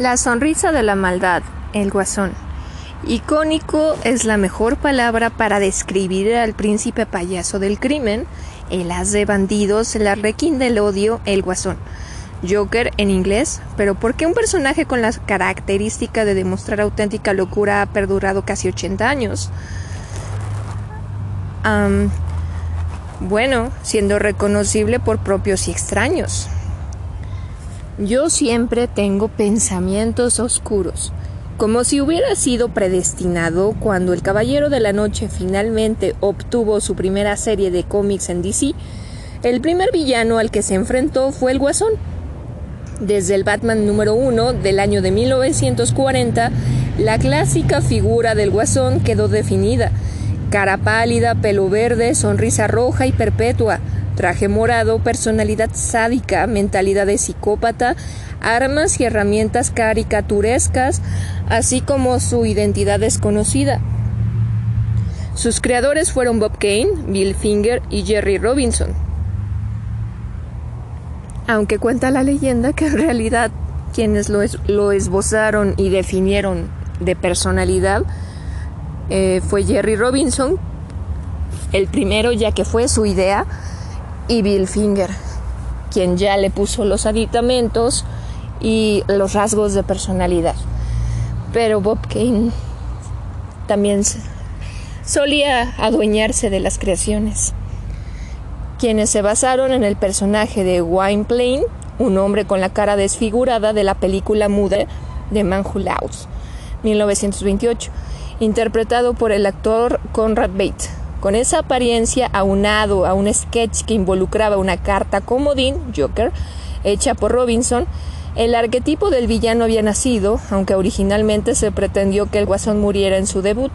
La sonrisa de la maldad, el guasón. Icónico es la mejor palabra para describir al príncipe payaso del crimen, el as de bandidos, el arlequín del odio, el guasón. Joker en inglés, pero ¿por qué un personaje con la característica de demostrar auténtica locura ha perdurado casi 80 años? bueno, siendo reconocible por propios y extraños. Yo siempre tengo pensamientos oscuros, como si hubiera sido predestinado cuando el Caballero de la Noche finalmente obtuvo su primera serie de cómics en DC, el primer villano al que se enfrentó fue el Guasón. Desde el Batman número 1 del año de 1940, la clásica figura del Guasón quedó definida. Cara pálida, pelo verde, sonrisa roja y perpetua, traje morado, personalidad sádica, mentalidad de psicópata, armas y herramientas caricaturescas, así como su identidad desconocida. Sus creadores fueron Bob Kane, Bill Finger y Jerry Robinson. Aunque cuenta la leyenda que en realidad quienes lo, esbozaron y definieron de personalidad eh, fue Jerry Robinson, el primero ya que fue su idea, y Bill Finger, quien ya le puso los aditamentos y los rasgos de personalidad. Pero Bob Kane también solía adueñarse de las creaciones, quienes se basaron en el personaje de Wayne Plain, un hombre con la cara desfigurada de la película muda de Man Who 1928, interpretado por el actor Conrad Bates. Con esa apariencia aunado a un sketch que involucraba una carta comodín, Joker, hecha por Robinson, el arquetipo del villano había nacido, aunque originalmente se pretendió que el guasón muriera en su debut,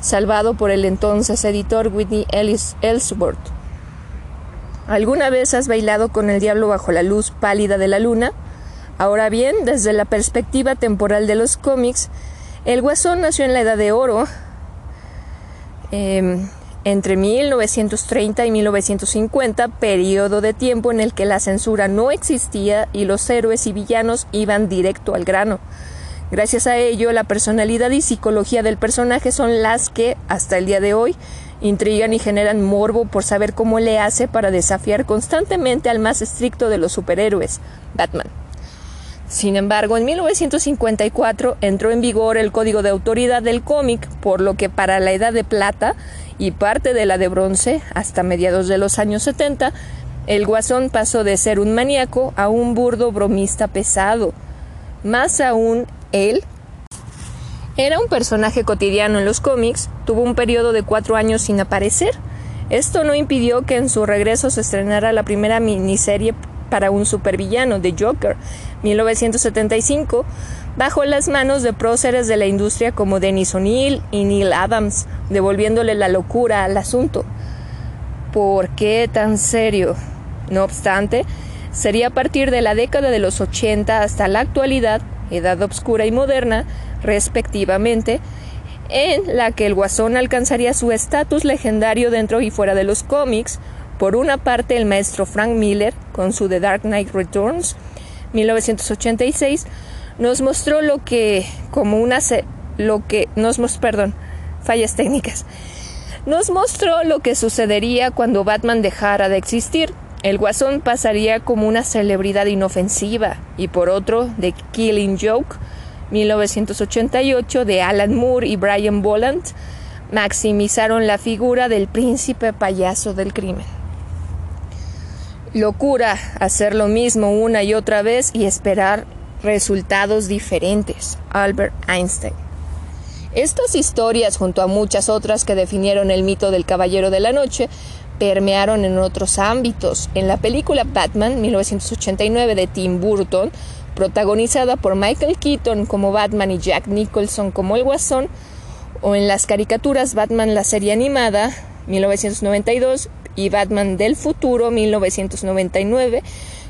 salvado por el entonces editor Whitney Ellis Ellsworth. ¿Alguna vez has bailado con el diablo bajo la luz pálida de la luna? Ahora bien, desde la perspectiva temporal de los cómics, el guasón nació en la Edad de Oro, em, entre 1930 y 1950, periodo de tiempo en el que la censura no existía y los héroes y villanos iban directo al grano. Gracias a ello, la personalidad y psicología del personaje son las que, hasta el día de hoy, intrigan y generan morbo por saber cómo le hace para desafiar constantemente al más estricto de los superhéroes, Batman. Sin embargo, en 1954 entró en vigor el Código de Autoridad del cómic, por lo que para la Edad de Plata y parte de la de Bronce, hasta mediados de los años 70, el Guasón pasó de ser un maníaco a un burdo bromista pesado. Más aún, él era un personaje cotidiano en los cómics, tuvo un periodo de cuatro años sin aparecer. Esto no impidió que en su regreso se estrenara la primera miniserie para un supervillano, de Joker, 1975, bajo las manos de próceres de la industria como Dennis O'Neill y Neil Adams, devolviéndole la locura al asunto. ¿Por qué tan serio? No obstante, sería a partir de la década de los 80 hasta la actualidad, edad obscura y moderna, respectivamente, en la que el guasón alcanzaría su estatus legendario dentro y fuera de los cómics, por una parte, el maestro Frank Miller, con su The Dark Knight Returns, 1986, nos mostró lo que, como una, lo que, nos, perdón, fallas técnicas, nos mostró lo que sucedería cuando Batman dejara de existir. El Guasón pasaría como una celebridad inofensiva, y por otro, The Killing Joke, 1988, de Alan Moore y Brian Boland, maximizaron la figura del príncipe payaso del crimen. Locura hacer lo mismo una y otra vez y esperar resultados diferentes. Albert Einstein. Estas historias, junto a muchas otras que definieron el mito del Caballero de la Noche, permearon en otros ámbitos. En la película Batman 1989 de Tim Burton, protagonizada por Michael Keaton como Batman y Jack Nicholson como el Guasón, o en las caricaturas Batman la serie animada 1992 y Batman del futuro 1999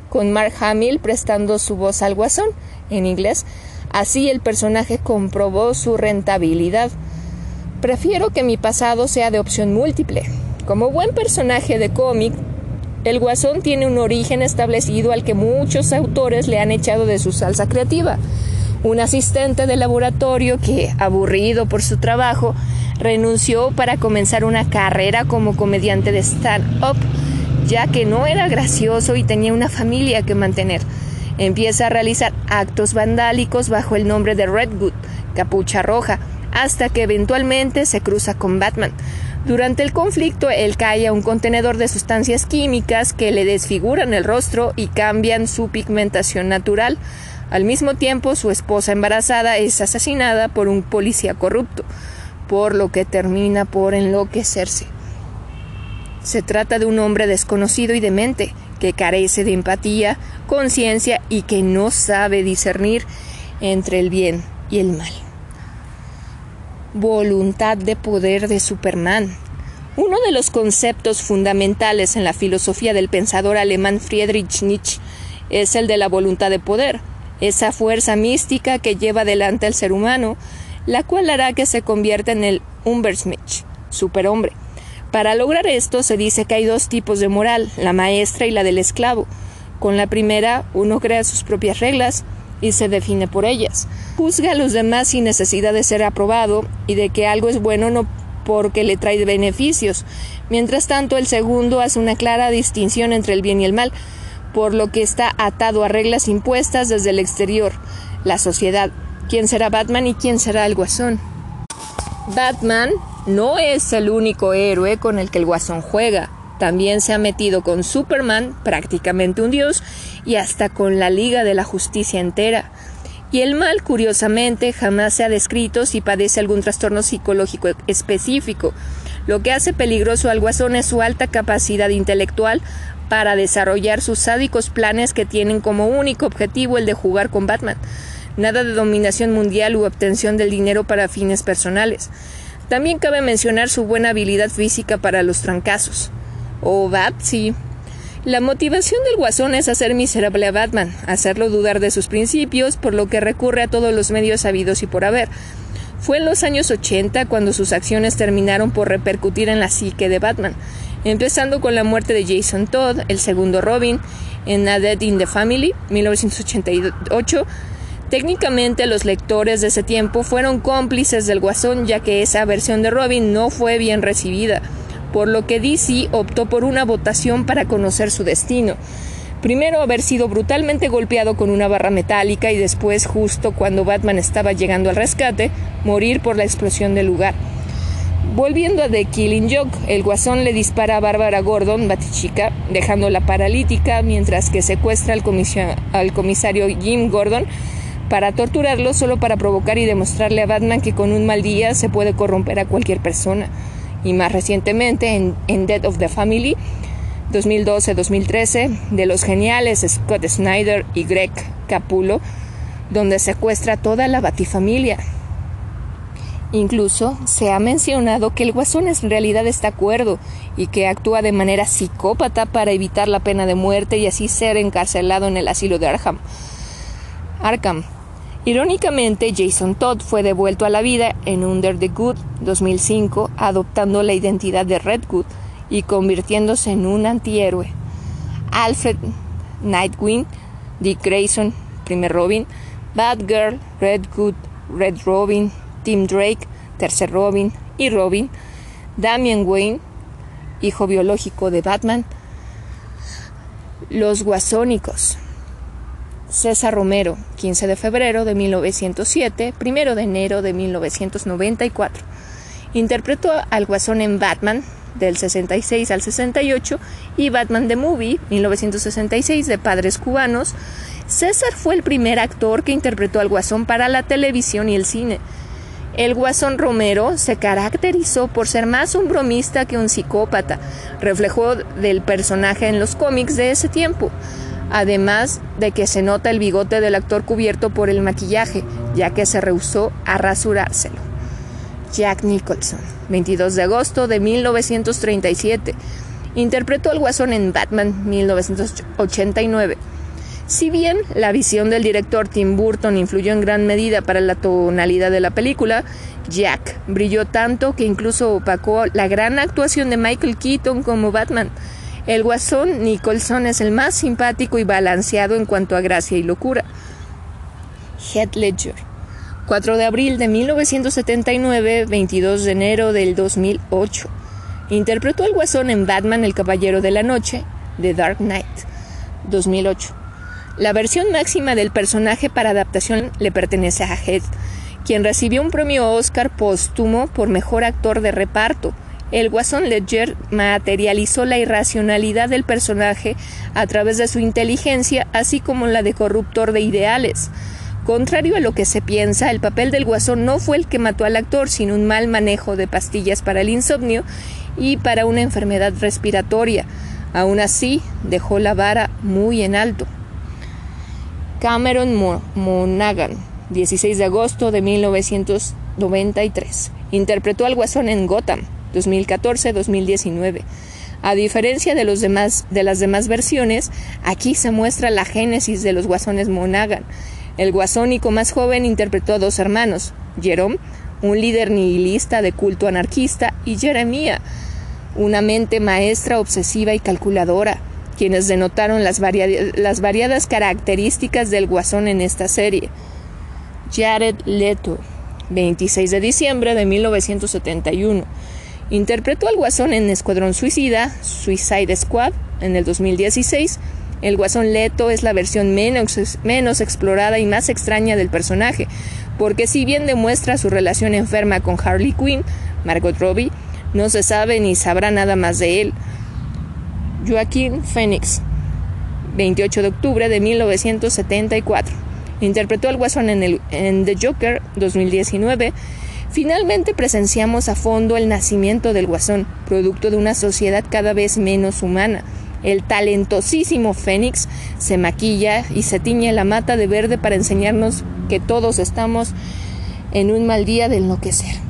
con Mark Hamill prestando su voz al guasón en inglés. Así el personaje comprobó su rentabilidad. Prefiero que mi pasado sea de opción múltiple. Como buen personaje de cómic, el guasón tiene un origen establecido al que muchos autores le han echado de su salsa creativa. un asistente de laboratorio que, aburrido por su trabajo, renunció para comenzar una carrera como comediante de stand-up, ya que no era gracioso y tenía una familia que mantener. Empieza a realizar actos vandálicos bajo el nombre de Redwood, capucha roja, hasta que eventualmente se cruza con Batman. Durante el conflicto, él cae a un contenedor de sustancias químicas que le desfiguran el rostro y cambian su pigmentación natural. Al mismo tiempo, su esposa embarazada es asesinada por un policía corrupto, por lo que termina por enloquecerse. Se trata de un hombre desconocido y demente, que carece de empatía, conciencia y que no sabe discernir entre el bien y el mal voluntad de poder de Superman. Uno de los conceptos fundamentales en la filosofía del pensador alemán Friedrich Nietzsche es el de la voluntad de poder, esa fuerza mística que lleva adelante al ser humano, la cual hará que se convierta en el Umbersmensch, superhombre. Para lograr esto se dice que hay dos tipos de moral, la maestra y la del esclavo. Con la primera uno crea sus propias reglas, y se define por ellas. Juzga a los demás sin necesidad de ser aprobado y de que algo es bueno no porque le trae beneficios. Mientras tanto, el segundo hace una clara distinción entre el bien y el mal, por lo que está atado a reglas impuestas desde el exterior, la sociedad, quién será Batman y quién será el Guasón. Batman no es el único héroe con el que el Guasón juega. También se ha metido con Superman, prácticamente un dios, y hasta con la Liga de la Justicia entera. Y el mal, curiosamente, jamás se ha descrito si padece algún trastorno psicológico específico. Lo que hace peligroso al guasón es su alta capacidad intelectual para desarrollar sus sádicos planes que tienen como único objetivo el de jugar con Batman. Nada de dominación mundial u obtención del dinero para fines personales. También cabe mencionar su buena habilidad física para los trancazos o Batsy. La motivación del guasón es hacer miserable a Batman, hacerlo dudar de sus principios, por lo que recurre a todos los medios sabidos y por haber. Fue en los años 80 cuando sus acciones terminaron por repercutir en la psique de Batman, empezando con la muerte de Jason Todd, el segundo Robin, en A Dead in the Family, 1988. Técnicamente los lectores de ese tiempo fueron cómplices del guasón ya que esa versión de Robin no fue bien recibida por lo que DC optó por una votación para conocer su destino. Primero haber sido brutalmente golpeado con una barra metálica y después, justo cuando Batman estaba llegando al rescate, morir por la explosión del lugar. Volviendo a The Killing Joke, el guasón le dispara a Bárbara Gordon, Batichica, dejándola paralítica mientras que secuestra al, al comisario Jim Gordon para torturarlo solo para provocar y demostrarle a Batman que con un mal día se puede corromper a cualquier persona y más recientemente en, en Death of the Family 2012-2013 de los geniales Scott Snyder y Greg Capullo, donde secuestra toda la batifamilia. Incluso se ha mencionado que el guasón en realidad está cuerdo y que actúa de manera psicópata para evitar la pena de muerte y así ser encarcelado en el asilo de Arkham. Arkham Irónicamente, Jason Todd fue devuelto a la vida en Under the Good 2005, adoptando la identidad de Redwood y convirtiéndose en un antihéroe. Alfred Nightwing, Dick Grayson, primer Robin, Batgirl, Redwood, Red Robin, Tim Drake, tercer Robin y Robin, Damian Wayne, hijo biológico de Batman, los Guasónicos. César Romero, 15 de febrero de 1907, 1 de enero de 1994. Interpretó al Guasón en Batman del 66 al 68 y Batman the Movie 1966 de padres cubanos. César fue el primer actor que interpretó al Guasón para la televisión y el cine. El Guasón Romero se caracterizó por ser más un bromista que un psicópata, reflejo del personaje en los cómics de ese tiempo además de que se nota el bigote del actor cubierto por el maquillaje, ya que se rehusó a rasurárselo. Jack Nicholson, 22 de agosto de 1937, interpretó al Guasón en Batman 1989. Si bien la visión del director Tim Burton influyó en gran medida para la tonalidad de la película, Jack brilló tanto que incluso opacó la gran actuación de Michael Keaton como Batman, el guasón Nicholson es el más simpático y balanceado en cuanto a gracia y locura. Heath Ledger. 4 de abril de 1979, 22 de enero del 2008. Interpretó al Guasón en Batman El Caballero de la Noche, The Dark Knight, 2008. La versión máxima del personaje para adaptación le pertenece a Heath, quien recibió un premio Oscar póstumo por mejor actor de reparto. El Guasón Ledger materializó la irracionalidad del personaje a través de su inteligencia, así como la de corruptor de ideales. Contrario a lo que se piensa, el papel del Guasón no fue el que mató al actor, sino un mal manejo de pastillas para el insomnio y para una enfermedad respiratoria. Aún así, dejó la vara muy en alto. Cameron Monaghan, 16 de agosto de 1993. Interpretó al Guasón en Gotham, 2014-2019. A diferencia de, los demás, de las demás versiones, aquí se muestra la génesis de los Guasones Monaghan. El guasónico más joven interpretó a dos hermanos, Jerome, un líder nihilista de culto anarquista, y Jeremia, una mente maestra obsesiva y calculadora, quienes denotaron las, las variadas características del guasón en esta serie. Jared Leto, 26 de diciembre de 1971. Interpretó al Guasón en Escuadrón Suicida, Suicide Squad, en el 2016. El Guasón Leto es la versión menos, explorada y más extraña del personaje, porque si bien demuestra su relación enferma con Harley Quinn, Margot Robbie, no se sabe ni sabrá nada más de él. Joaquín Phoenix, 28 de octubre de 1974. Interpretó al Guasón en, el, en The Joker 2019. Finalmente presenciamos a fondo el nacimiento del Guasón, producto de una sociedad cada vez menos humana. El talentosísimo Fénix se maquilla y se tiñe la mata de verde para enseñarnos que todos estamos en un mal día de enloquecer.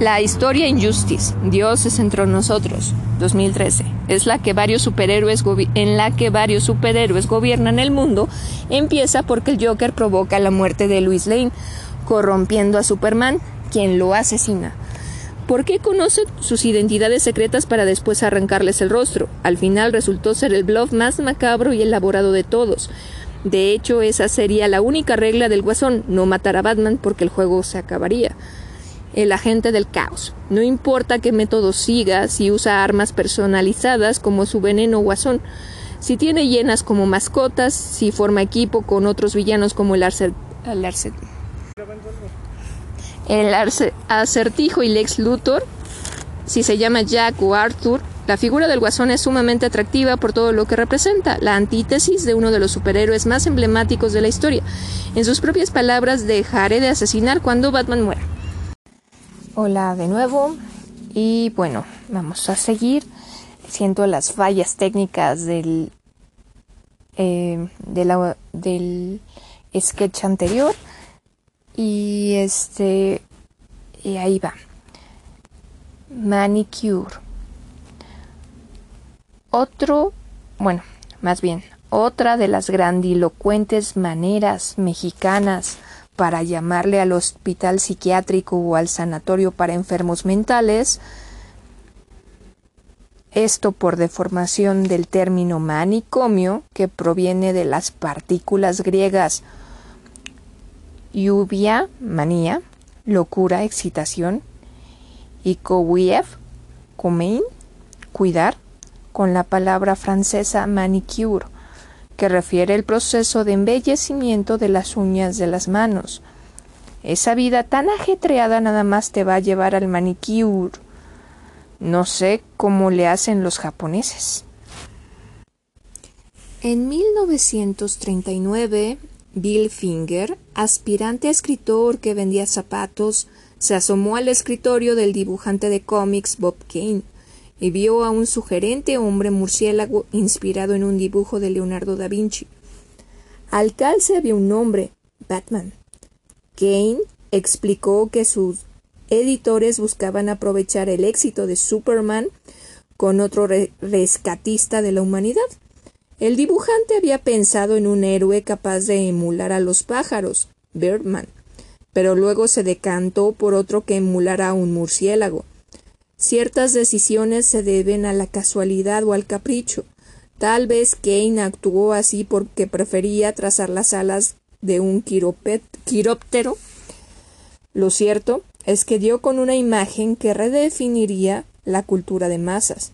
La historia Injustice, Dios es entre nosotros, 2013, es la que varios superhéroes en la que varios superhéroes gobiernan el mundo, empieza porque el Joker provoca la muerte de Luis Lane, corrompiendo a Superman, quien lo asesina. ¿Por qué conoce sus identidades secretas para después arrancarles el rostro? Al final resultó ser el bluff más macabro y elaborado de todos. De hecho, esa sería la única regla del guasón, no matar a Batman porque el juego se acabaría el agente del caos. No importa qué método siga, si usa armas personalizadas como su veneno guasón, si tiene hienas como mascotas, si forma equipo con otros villanos como el, arce, el, el acertijo y Lex Luthor, si se llama Jack o Arthur, la figura del guasón es sumamente atractiva por todo lo que representa, la antítesis de uno de los superhéroes más emblemáticos de la historia. En sus propias palabras, dejaré de asesinar cuando Batman muera. Hola de nuevo y bueno, vamos a seguir. Siento las fallas técnicas del, eh, del sketch anterior y este y ahí va. Manicure. Otro, bueno, más bien, otra de las grandilocuentes maneras mexicanas para llamarle al hospital psiquiátrico o al sanatorio para enfermos mentales, esto por deformación del término manicomio, que proviene de las partículas griegas lluvia, manía, locura, excitación, y kowiev, comein, cuidar, con la palabra francesa manicure, que refiere el proceso de embellecimiento de las uñas de las manos. Esa vida tan ajetreada nada más te va a llevar al manicure. No sé cómo le hacen los japoneses. En 1939, Bill Finger, aspirante escritor que vendía zapatos, se asomó al escritorio del dibujante de cómics Bob Kane y vio a un sugerente hombre murciélago inspirado en un dibujo de Leonardo da Vinci. Al calce había un nombre, Batman. Kane explicó que sus editores buscaban aprovechar el éxito de Superman con otro rescatista de la humanidad. El dibujante había pensado en un héroe capaz de emular a los pájaros, Birdman, pero luego se decantó por otro que emulara a un murciélago. Ciertas decisiones se deben a la casualidad o al capricho. Tal vez Kane actuó así porque prefería trazar las alas de un quiróptero. Lo cierto es que dio con una imagen que redefiniría la cultura de masas.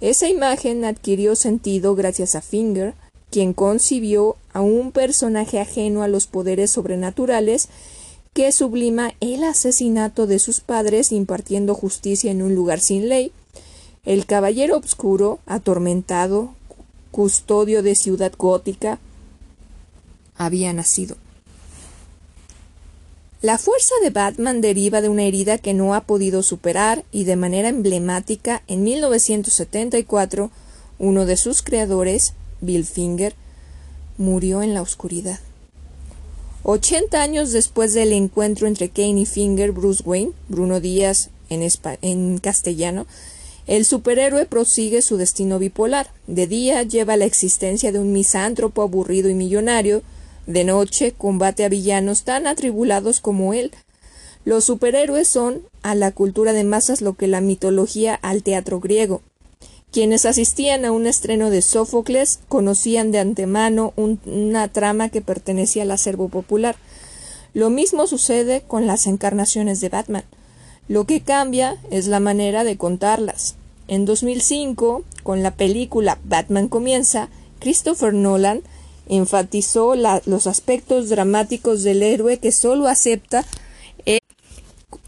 Esa imagen adquirió sentido gracias a Finger, quien concibió a un personaje ajeno a los poderes sobrenaturales que sublima el asesinato de sus padres impartiendo justicia en un lugar sin ley, el caballero obscuro, atormentado, custodio de ciudad gótica, había nacido. La fuerza de Batman deriva de una herida que no ha podido superar y de manera emblemática en 1974 uno de sus creadores, Bill Finger, murió en la oscuridad. Ochenta años después del encuentro entre Kane y Finger, Bruce Wayne, Bruno Díaz en, en castellano, el superhéroe prosigue su destino bipolar. De día lleva la existencia de un misántropo aburrido y millonario, de noche combate a villanos tan atribulados como él. Los superhéroes son a la cultura de masas lo que la mitología al teatro griego. Quienes asistían a un estreno de Sófocles conocían de antemano una trama que pertenecía al acervo popular. Lo mismo sucede con las encarnaciones de Batman. Lo que cambia es la manera de contarlas. En 2005, con la película Batman comienza, Christopher Nolan enfatizó los aspectos dramáticos del héroe que solo acepta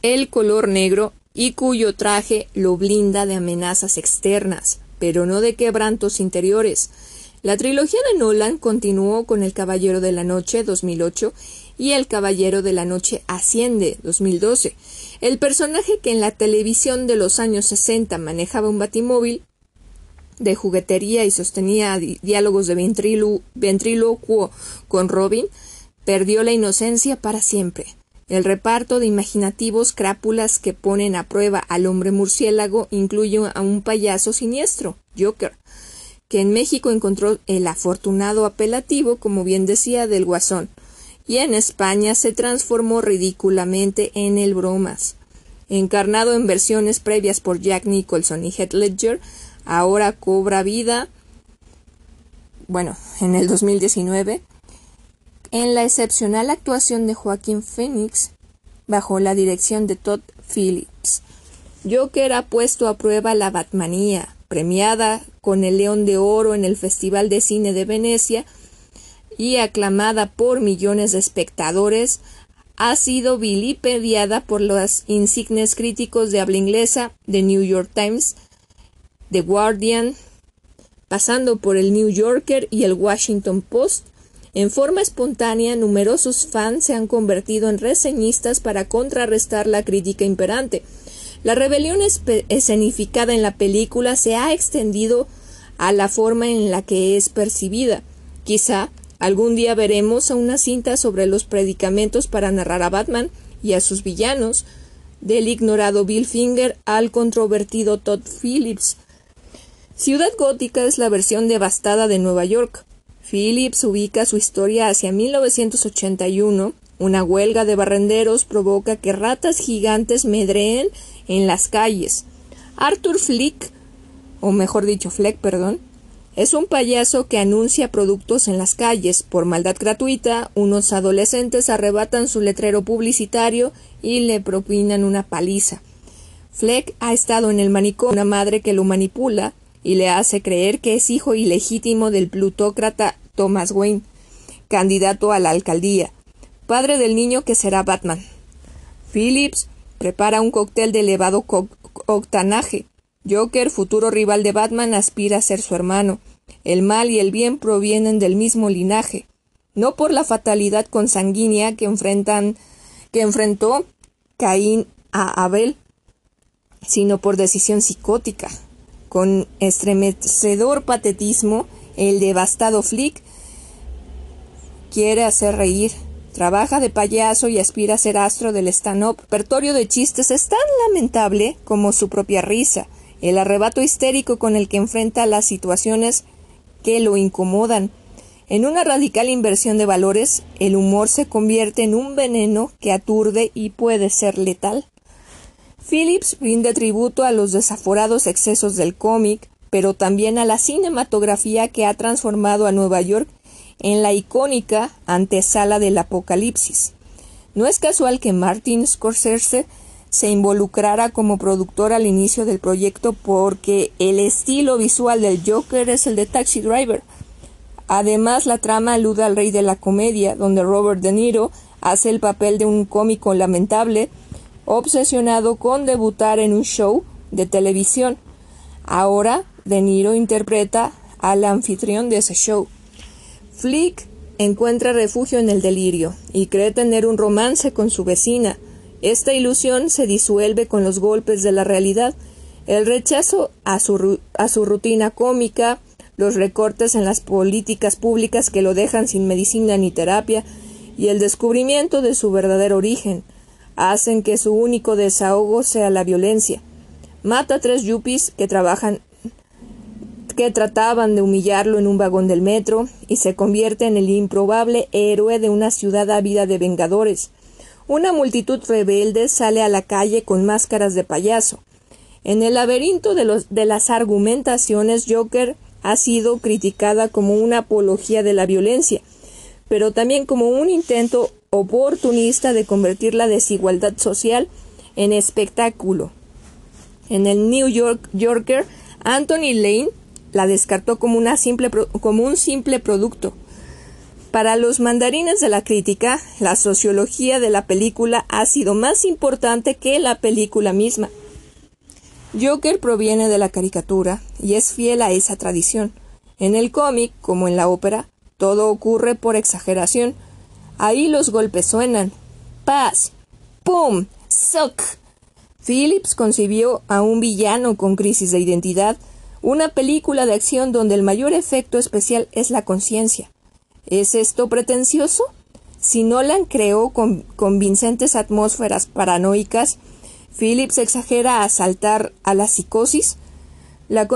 el color negro y cuyo traje lo blinda de amenazas externas, pero no de quebrantos interiores. La trilogía de Nolan continuó con El Caballero de la Noche 2008 y El Caballero de la Noche Asciende 2012. El personaje que en la televisión de los años 60 manejaba un batimóvil de juguetería y sostenía diálogos de ventrílocuo con Robin, perdió la inocencia para siempre. El reparto de imaginativos crápulas que ponen a prueba al hombre murciélago incluye a un payaso siniestro, Joker, que en México encontró el afortunado apelativo, como bien decía, del guasón, y en España se transformó ridículamente en el bromas. Encarnado en versiones previas por Jack Nicholson y Heath Ledger, ahora cobra vida, bueno, en el 2019, en la excepcional actuación de Joaquín Phoenix bajo la dirección de Todd Phillips. Joker ha puesto a prueba la Batmanía, premiada con el León de Oro en el Festival de Cine de Venecia y aclamada por millones de espectadores, ha sido vilipendiada por los insignes críticos de habla inglesa, The New York Times, The Guardian, pasando por el New Yorker y el Washington Post. En forma espontánea, numerosos fans se han convertido en reseñistas para contrarrestar la crítica imperante. La rebelión escenificada en la película se ha extendido a la forma en la que es percibida. Quizá algún día veremos una cinta sobre los predicamentos para narrar a Batman y a sus villanos, del ignorado Bill Finger al controvertido Todd Phillips, Ciudad Gótica es la versión devastada de Nueva York. Phillips ubica su historia hacia 1981. Una huelga de barrenderos provoca que ratas gigantes medreen en las calles. Arthur Flick, o mejor dicho Fleck, perdón, es un payaso que anuncia productos en las calles. Por maldad gratuita, unos adolescentes arrebatan su letrero publicitario y le propinan una paliza. Fleck ha estado en el manicomio, una madre que lo manipula, y le hace creer que es hijo ilegítimo del plutócrata Thomas Wayne, candidato a la alcaldía, padre del niño que será Batman. Phillips prepara un cóctel de elevado octanaje. Joker, futuro rival de Batman, aspira a ser su hermano. El mal y el bien provienen del mismo linaje, no por la fatalidad consanguínea que enfrentan que enfrentó Caín a Abel, sino por decisión psicótica. Con estremecedor patetismo, el devastado Flick quiere hacer reír. Trabaja de payaso y aspira a ser astro del stand-up. Pertorio de chistes es tan lamentable como su propia risa, el arrebato histérico con el que enfrenta las situaciones que lo incomodan. En una radical inversión de valores, el humor se convierte en un veneno que aturde y puede ser letal. Phillips rinde tributo a los desaforados excesos del cómic, pero también a la cinematografía que ha transformado a Nueva York en la icónica antesala del Apocalipsis. No es casual que Martin Scorsese se involucrara como productor al inicio del proyecto porque el estilo visual del Joker es el de Taxi Driver. Además, la trama alude al rey de la comedia, donde Robert De Niro hace el papel de un cómico lamentable, obsesionado con debutar en un show de televisión. Ahora, De Niro interpreta al anfitrión de ese show. Flick encuentra refugio en el delirio y cree tener un romance con su vecina. Esta ilusión se disuelve con los golpes de la realidad, el rechazo a su, a su rutina cómica, los recortes en las políticas públicas que lo dejan sin medicina ni terapia, y el descubrimiento de su verdadero origen, hacen que su único desahogo sea la violencia. Mata a tres yuppies que trabajan que trataban de humillarlo en un vagón del metro y se convierte en el improbable héroe de una ciudad ávida de vengadores. Una multitud rebelde sale a la calle con máscaras de payaso. En el laberinto de, los, de las argumentaciones, Joker ha sido criticada como una apología de la violencia, pero también como un intento oportunista de convertir la desigualdad social en espectáculo. En el New York Yorker, Anthony Lane la descartó como, una simple, como un simple producto. Para los mandarines de la crítica, la sociología de la película ha sido más importante que la película misma. Joker proviene de la caricatura y es fiel a esa tradición. En el cómic, como en la ópera, todo ocurre por exageración. Ahí los golpes suenan. Paz. ¡Pum! ¡Suck! Phillips concibió a un villano con crisis de identidad una película de acción donde el mayor efecto especial es la conciencia. ¿Es esto pretencioso? Si Nolan creó con convincentes atmósferas paranoicas, Phillips exagera a saltar a la psicosis. La,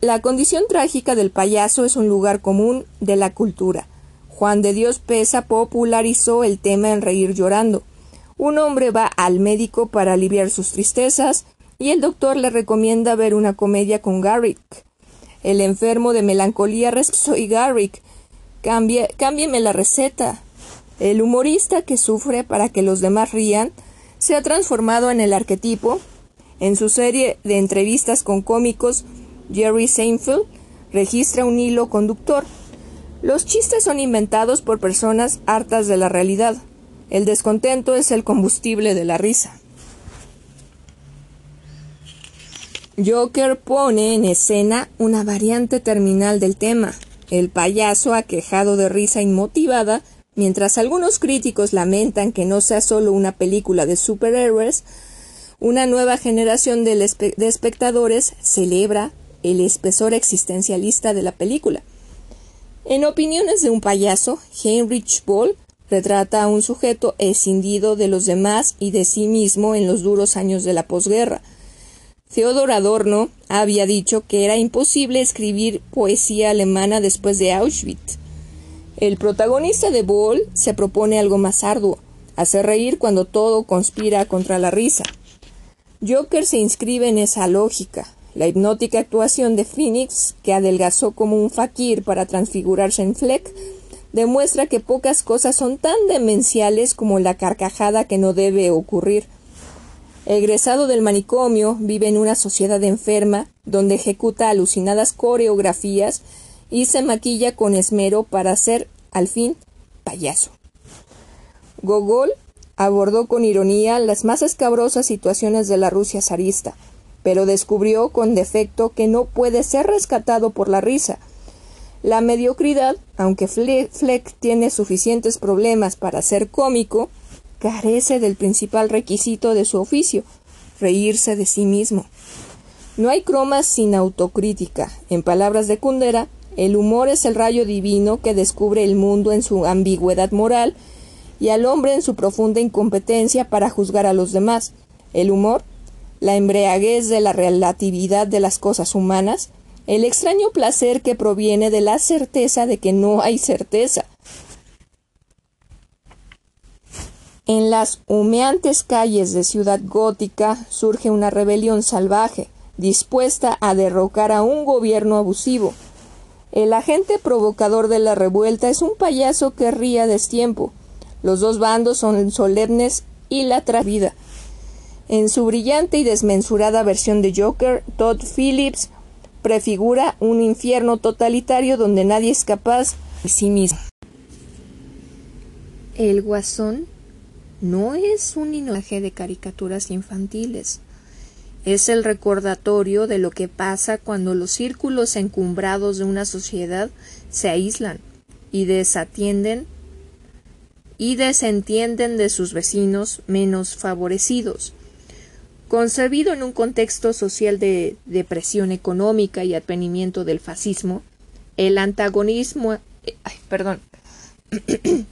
la condición trágica del payaso es un lugar común de la cultura. Juan de Dios Pesa popularizó el tema en Reír llorando. Un hombre va al médico para aliviar sus tristezas, y el doctor le recomienda ver una comedia con Garrick. El enfermo de melancolía soy Garrick. Cambie, cámbieme la receta. El humorista que sufre para que los demás rían se ha transformado en el arquetipo. En su serie de entrevistas con cómicos, Jerry Seinfeld registra un hilo conductor. Los chistes son inventados por personas hartas de la realidad. El descontento es el combustible de la risa. Joker pone en escena una variante terminal del tema, el payaso aquejado de risa inmotivada, mientras algunos críticos lamentan que no sea solo una película de superhéroes, una nueva generación de, de espectadores celebra el espesor existencialista de la película. En Opiniones de un payaso, Heinrich Boll retrata a un sujeto escindido de los demás y de sí mismo en los duros años de la posguerra, Theodor Adorno había dicho que era imposible escribir poesía alemana después de Auschwitz. El protagonista de Boll se propone algo más arduo, hacer reír cuando todo conspira contra la risa. Joker se inscribe en esa lógica. La hipnótica actuación de Phoenix, que adelgazó como un fakir para transfigurarse en Fleck, demuestra que pocas cosas son tan demenciales como la carcajada que no debe ocurrir. Egresado del manicomio, vive en una sociedad enferma, donde ejecuta alucinadas coreografías y se maquilla con esmero para ser, al fin, payaso. Gogol abordó con ironía las más escabrosas situaciones de la Rusia zarista, pero descubrió con defecto que no puede ser rescatado por la risa. La mediocridad, aunque Fleck tiene suficientes problemas para ser cómico, carece del principal requisito de su oficio, reírse de sí mismo. No hay cromas sin autocrítica. En palabras de Kundera, el humor es el rayo divino que descubre el mundo en su ambigüedad moral y al hombre en su profunda incompetencia para juzgar a los demás. El humor, la embriaguez de la relatividad de las cosas humanas, el extraño placer que proviene de la certeza de que no hay certeza, En las humeantes calles de Ciudad Gótica surge una rebelión salvaje, dispuesta a derrocar a un gobierno abusivo. El agente provocador de la revuelta es un payaso que ríe a destiempo. Los dos bandos son solemnes y la vida. En su brillante y desmensurada versión de Joker, Todd Phillips prefigura un infierno totalitario donde nadie es capaz de sí mismo. El guasón no es un linaje de caricaturas infantiles. Es el recordatorio de lo que pasa cuando los círculos encumbrados de una sociedad se aíslan y desatienden y desentienden de sus vecinos menos favorecidos. Concebido en un contexto social de depresión económica y advenimiento del fascismo, el antagonismo, eh, perdón,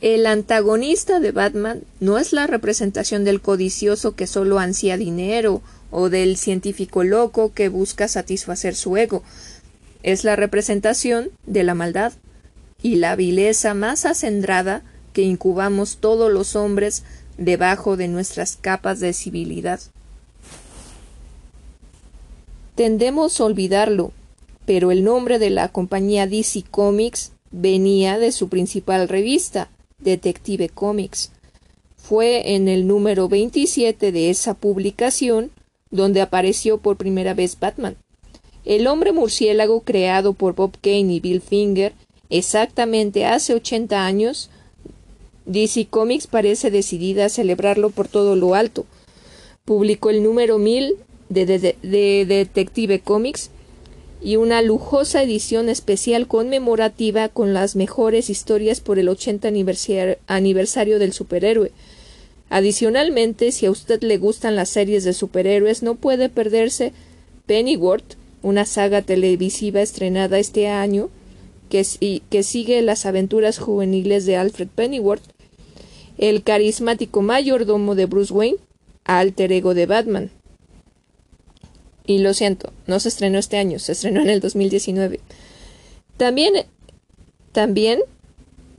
El antagonista de Batman no es la representación del codicioso que solo ansía dinero o del científico loco que busca satisfacer su ego. Es la representación de la maldad y la vileza más acendrada que incubamos todos los hombres debajo de nuestras capas de civilidad. Tendemos a olvidarlo, pero el nombre de la compañía DC Comics venía de su principal revista, Detective Comics. Fue en el número 27 de esa publicación donde apareció por primera vez Batman. El hombre murciélago creado por Bob Kane y Bill Finger exactamente hace 80 años, DC Comics parece decidida a celebrarlo por todo lo alto. Publicó el número 1000 de, de Detective Comics y una lujosa edición especial conmemorativa con las mejores historias por el 80 aniversario del superhéroe. Adicionalmente, si a usted le gustan las series de superhéroes, no puede perderse Pennyworth, una saga televisiva estrenada este año que, que sigue las aventuras juveniles de Alfred Pennyworth, el carismático mayordomo de Bruce Wayne, alter ego de Batman. Y lo siento, no se estrenó este año, se estrenó en el 2019. También, también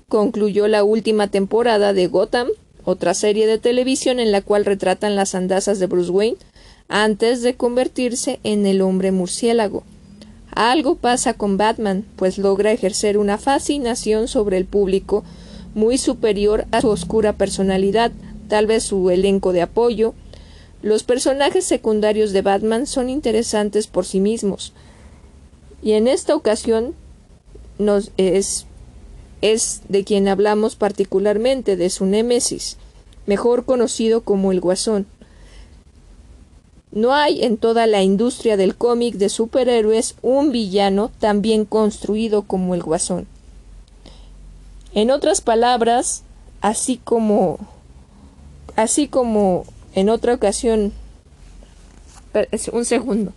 concluyó la última temporada de Gotham, otra serie de televisión en la cual retratan las andazas de Bruce Wayne antes de convertirse en el hombre murciélago. Algo pasa con Batman, pues logra ejercer una fascinación sobre el público muy superior a su oscura personalidad, tal vez su elenco de apoyo, los personajes secundarios de Batman son interesantes por sí mismos. Y en esta ocasión nos es, es de quien hablamos particularmente, de su némesis, mejor conocido como el Guasón. No hay en toda la industria del cómic de superhéroes un villano tan bien construido como el Guasón. En otras palabras, así como así como en otra ocasión, un segundo.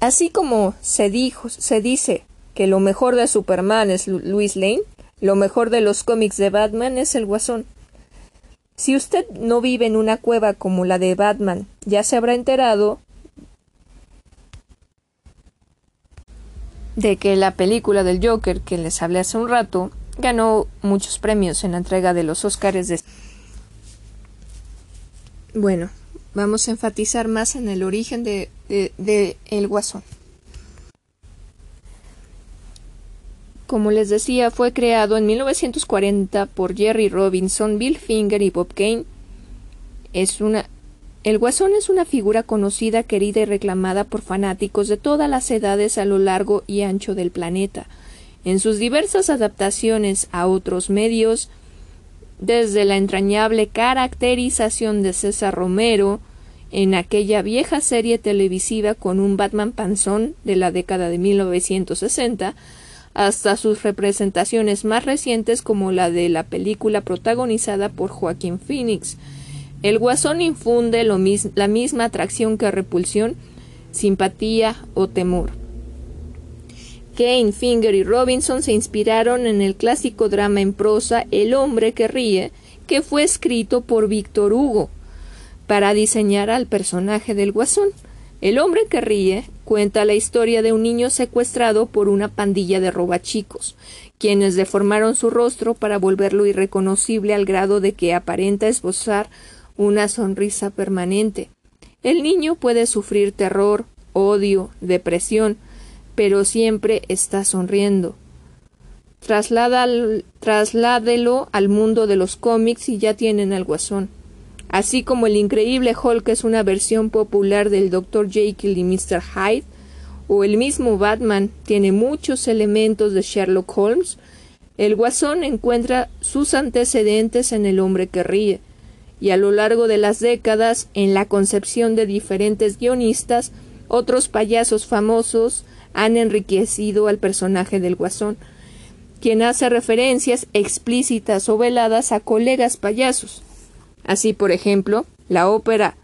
Así como se dijo, se dice que lo mejor de Superman es Louis Lane, lo mejor de los cómics de Batman es el Guasón. Si usted no vive en una cueva como la de Batman, ya se habrá enterado de que la película del Joker que les hablé hace un rato ganó muchos premios en la entrega de los Oscars de bueno, vamos a enfatizar más en el origen de, El Guasón. Como les decía, fue creado en 1940 por Jerry Robinson, Bill Finger y Bob Kane. El Guasón es una figura conocida, querida y reclamada por fanáticos de todas las edades a lo largo y ancho del planeta. En sus diversas adaptaciones a otros medios, desde la entrañable caracterización de César Romero en aquella vieja serie televisiva con un Batman panzón de la década de 1960, hasta sus representaciones más recientes como la de la película protagonizada por Joaquín Phoenix. El guasón infunde la misma atracción que repulsión, simpatía o temor. Kane, Finger y Robinson se inspiraron en el clásico drama en prosa El hombre que ríe, que fue escrito por Víctor Hugo, para diseñar al personaje del guasón. El hombre que ríe cuenta la historia de un niño secuestrado por una pandilla de robachicos, quienes deformaron su rostro para volverlo irreconocible al grado de que aparenta esbozar una sonrisa permanente. El niño puede sufrir terror, odio, depresión, pero siempre está sonriendo. trasládelo al mundo de los cómics y ya tienen al guasón. Así como el increíble Hulk es una versión popular del Dr. Jekyll y Mr. Hyde, o el mismo Batman tiene muchos elementos de Sherlock Holmes, el guasón encuentra sus antecedentes en el hombre que ríe, y a lo largo de las décadas, en la concepción de diferentes guionistas, otros payasos famosos han enriquecido al personaje del guasón, quien hace referencias explícitas o veladas a colegas payasos. Así, por ejemplo, la ópera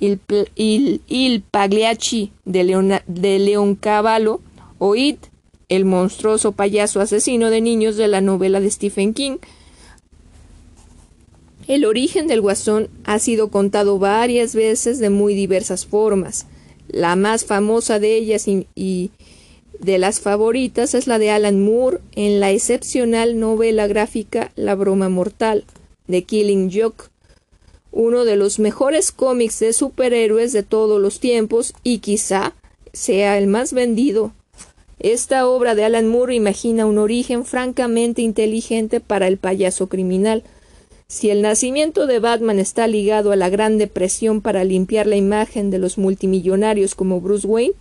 Il, Pagliacci de, de Leoncavallo o It, el monstruoso payaso asesino de niños de la novela de Stephen King, el origen del guasón ha sido contado varias veces de muy diversas formas. La más famosa de ellas y, de las favoritas es la de Alan Moore en la excepcional novela gráfica La broma mortal, de Killing Joke, uno de los mejores cómics de superhéroes de todos los tiempos y quizá sea el más vendido. Esta obra de Alan Moore imagina un origen francamente inteligente para el payaso criminal, si el nacimiento de Batman está ligado a la Gran Depresión para limpiar la imagen de los multimillonarios como Bruce Wayne,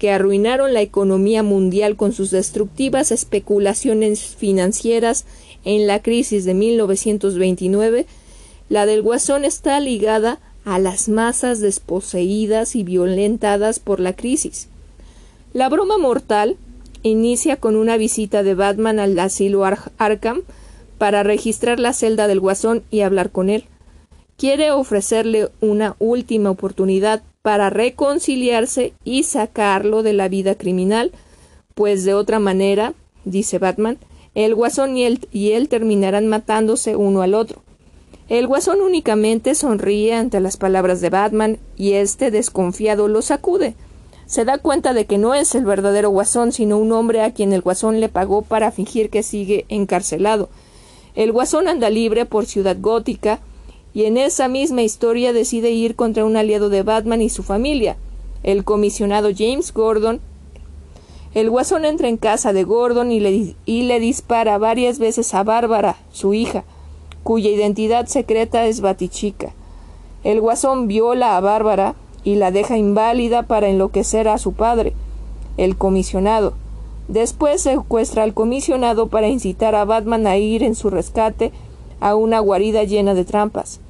que arruinaron la economía mundial con sus destructivas especulaciones financieras en la crisis de 1929, la del Guasón está ligada a las masas desposeídas y violentadas por la crisis. La broma mortal inicia con una visita de Batman al asilo Arkham para registrar la celda del guasón y hablar con él. Quiere ofrecerle una última oportunidad para reconciliarse y sacarlo de la vida criminal, pues de otra manera, dice Batman, el guasón y él, y él terminarán matándose uno al otro. El guasón únicamente sonríe ante las palabras de Batman y este desconfiado lo sacude. Se da cuenta de que no es el verdadero guasón, sino un hombre a quien el guasón le pagó para fingir que sigue encarcelado el guasón anda libre por Ciudad Gótica y en esa misma historia decide ir contra un aliado de Batman y su familia, el comisionado James Gordon. El guasón entra en casa de Gordon y le, y le dispara varias veces a Bárbara, su hija, cuya identidad secreta es Batichica. El guasón viola a Bárbara y la deja inválida para enloquecer a su padre, el comisionado. Después secuestra al comisionado para incitar a Batman a ir en su rescate a una guarida llena de trampas.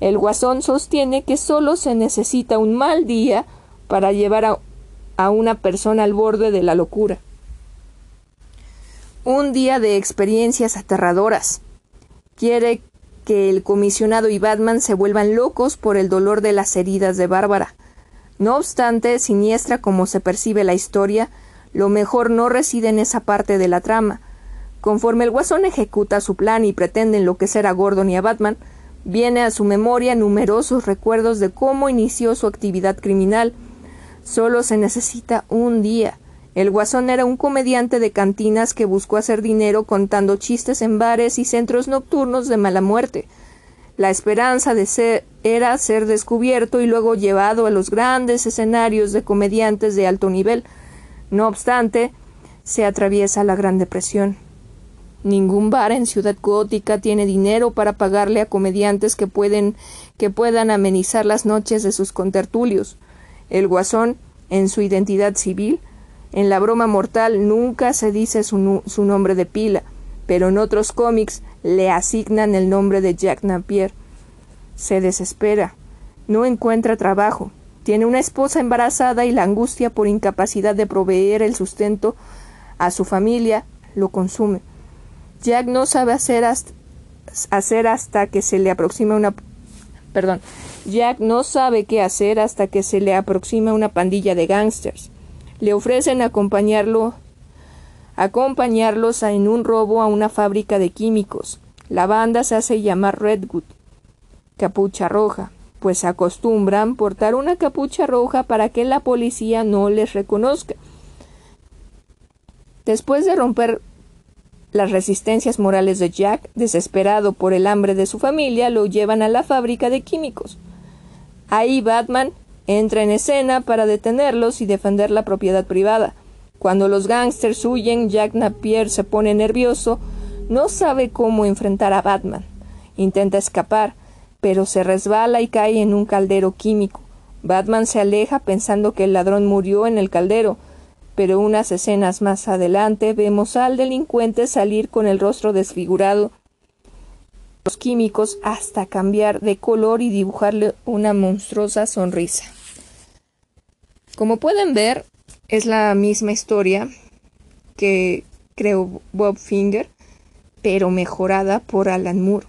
El guasón sostiene que solo se necesita un mal día para llevar a, a una persona al borde de la locura. Un día de experiencias aterradoras. Quiere que el comisionado y Batman se vuelvan locos por el dolor de las heridas de Bárbara. No obstante, siniestra como se percibe la historia, lo mejor no reside en esa parte de la trama. Conforme el guasón ejecuta su plan y pretende enloquecer a Gordon y a Batman, viene a su memoria numerosos recuerdos de cómo inició su actividad criminal. Solo se necesita un día. El guasón era un comediante de cantinas que buscó hacer dinero contando chistes en bares y centros nocturnos de mala muerte. La esperanza de ser era ser descubierto y luego llevado a los grandes escenarios de comediantes de alto nivel. No obstante, se atraviesa la Gran Depresión. Ningún bar en Ciudad Gótica tiene dinero para pagarle a comediantes que pueden que puedan amenizar las noches de sus contertulios. El guasón, en su identidad civil, en la broma mortal nunca se dice su, su nombre de pila, pero en otros cómics le asignan el nombre de Jack Napier. Se desespera, no encuentra trabajo, tiene una esposa embarazada y la angustia por incapacidad de proveer el sustento a su familia lo consume. Jack no sabe hacer hasta, que se le aproxima una perdón. Jack no sabe qué hacer hasta que se le aproxima una pandilla de gángsters. Le ofrecen acompañarlo acompañarlos en un robo a una fábrica de químicos. La banda se hace llamar Redwood, capucha roja pues acostumbran portar una capucha roja para que la policía no les reconozca. Después de romper las resistencias morales de Jack, desesperado por el hambre de su familia, lo llevan a la fábrica de químicos. Ahí Batman entra en escena para detenerlos y defender la propiedad privada, Cuando los gángsters huyen, Jack Napier se pone nervioso, no sabe cómo enfrentar a Batman. Intenta escapar, pero se resbala y cae en un caldero químico. Batman se aleja pensando que el ladrón murió en el caldero, pero unas escenas más adelante vemos al delincuente salir con el rostro desfigurado los químicos hasta cambiar de color y dibujarle una monstruosa sonrisa. Como pueden ver, es la misma historia que creó Bob Finger, pero mejorada por Alan Moore.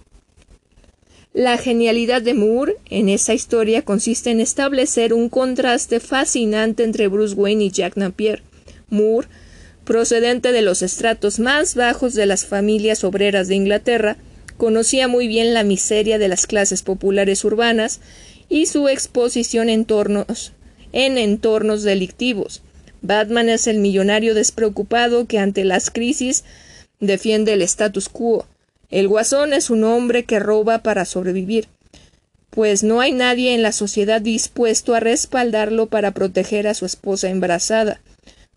La genialidad de Moore en esa historia consiste en establecer un contraste fascinante entre Bruce Wayne y Jack Napier. Moore, procedente de los estratos más bajos de las familias obreras de Inglaterra, conocía muy bien la miseria de las clases populares urbanas y su exposición en, en entornos delictivos. Batman es el millonario despreocupado que ante las crisis defiende el status quo. El guasón es un hombre que roba para sobrevivir, pues no hay nadie en la sociedad dispuesto a respaldarlo para proteger a su esposa embarazada.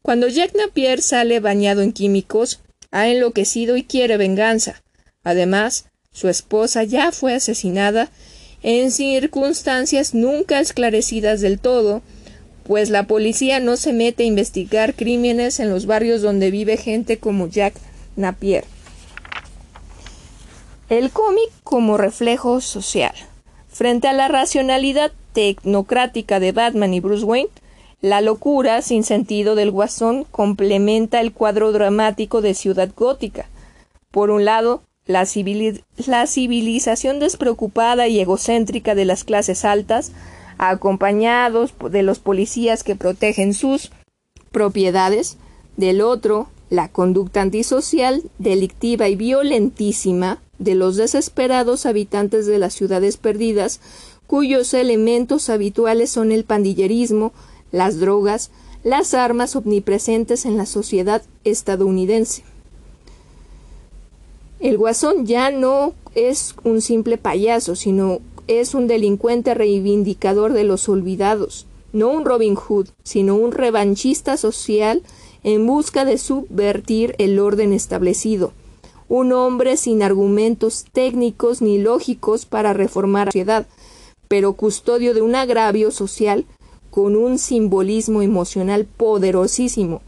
Cuando Jack Napier sale bañado en químicos, ha enloquecido y quiere venganza. Además, su esposa ya fue asesinada en circunstancias nunca esclarecidas del todo, pues la policía no se mete a investigar crímenes en los barrios donde vive gente como Jack Napier. El cómic como reflejo social. Frente a la racionalidad tecnocrática de Batman y Bruce Wayne, la locura sin sentido del guasón complementa el cuadro dramático de Ciudad Gótica. Por un lado, la, civilización despreocupada y egocéntrica de las clases altas, acompañados de los policías que protegen sus propiedades, del otro, la conducta antisocial, delictiva y violentísima de los desesperados habitantes de las ciudades perdidas, cuyos elementos habituales son el pandillerismo, las drogas, las armas omnipresentes en la sociedad estadounidense. El guasón ya no es un simple payaso, sino es un delincuente reivindicador de los olvidados, no un Robin Hood, sino un revanchista social en busca de subvertir el orden establecido, un hombre sin argumentos técnicos ni lógicos para reformar la sociedad, pero custodio de un agravio social con un simbolismo emocional poderosísimo,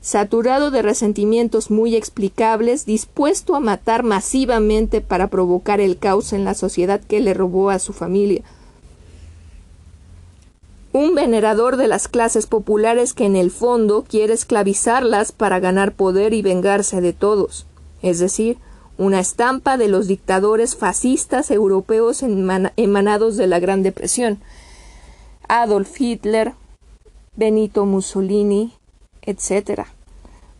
saturado de resentimientos muy explicables, dispuesto a matar masivamente para provocar el caos en la sociedad que le robó a su familia. Un venerador de las clases populares que en el fondo quiere esclavizarlas para ganar poder y vengarse de todos, es decir, una estampa de los dictadores fascistas europeos emanados de la Gran Depresión. Adolf Hitler, Benito Mussolini, etc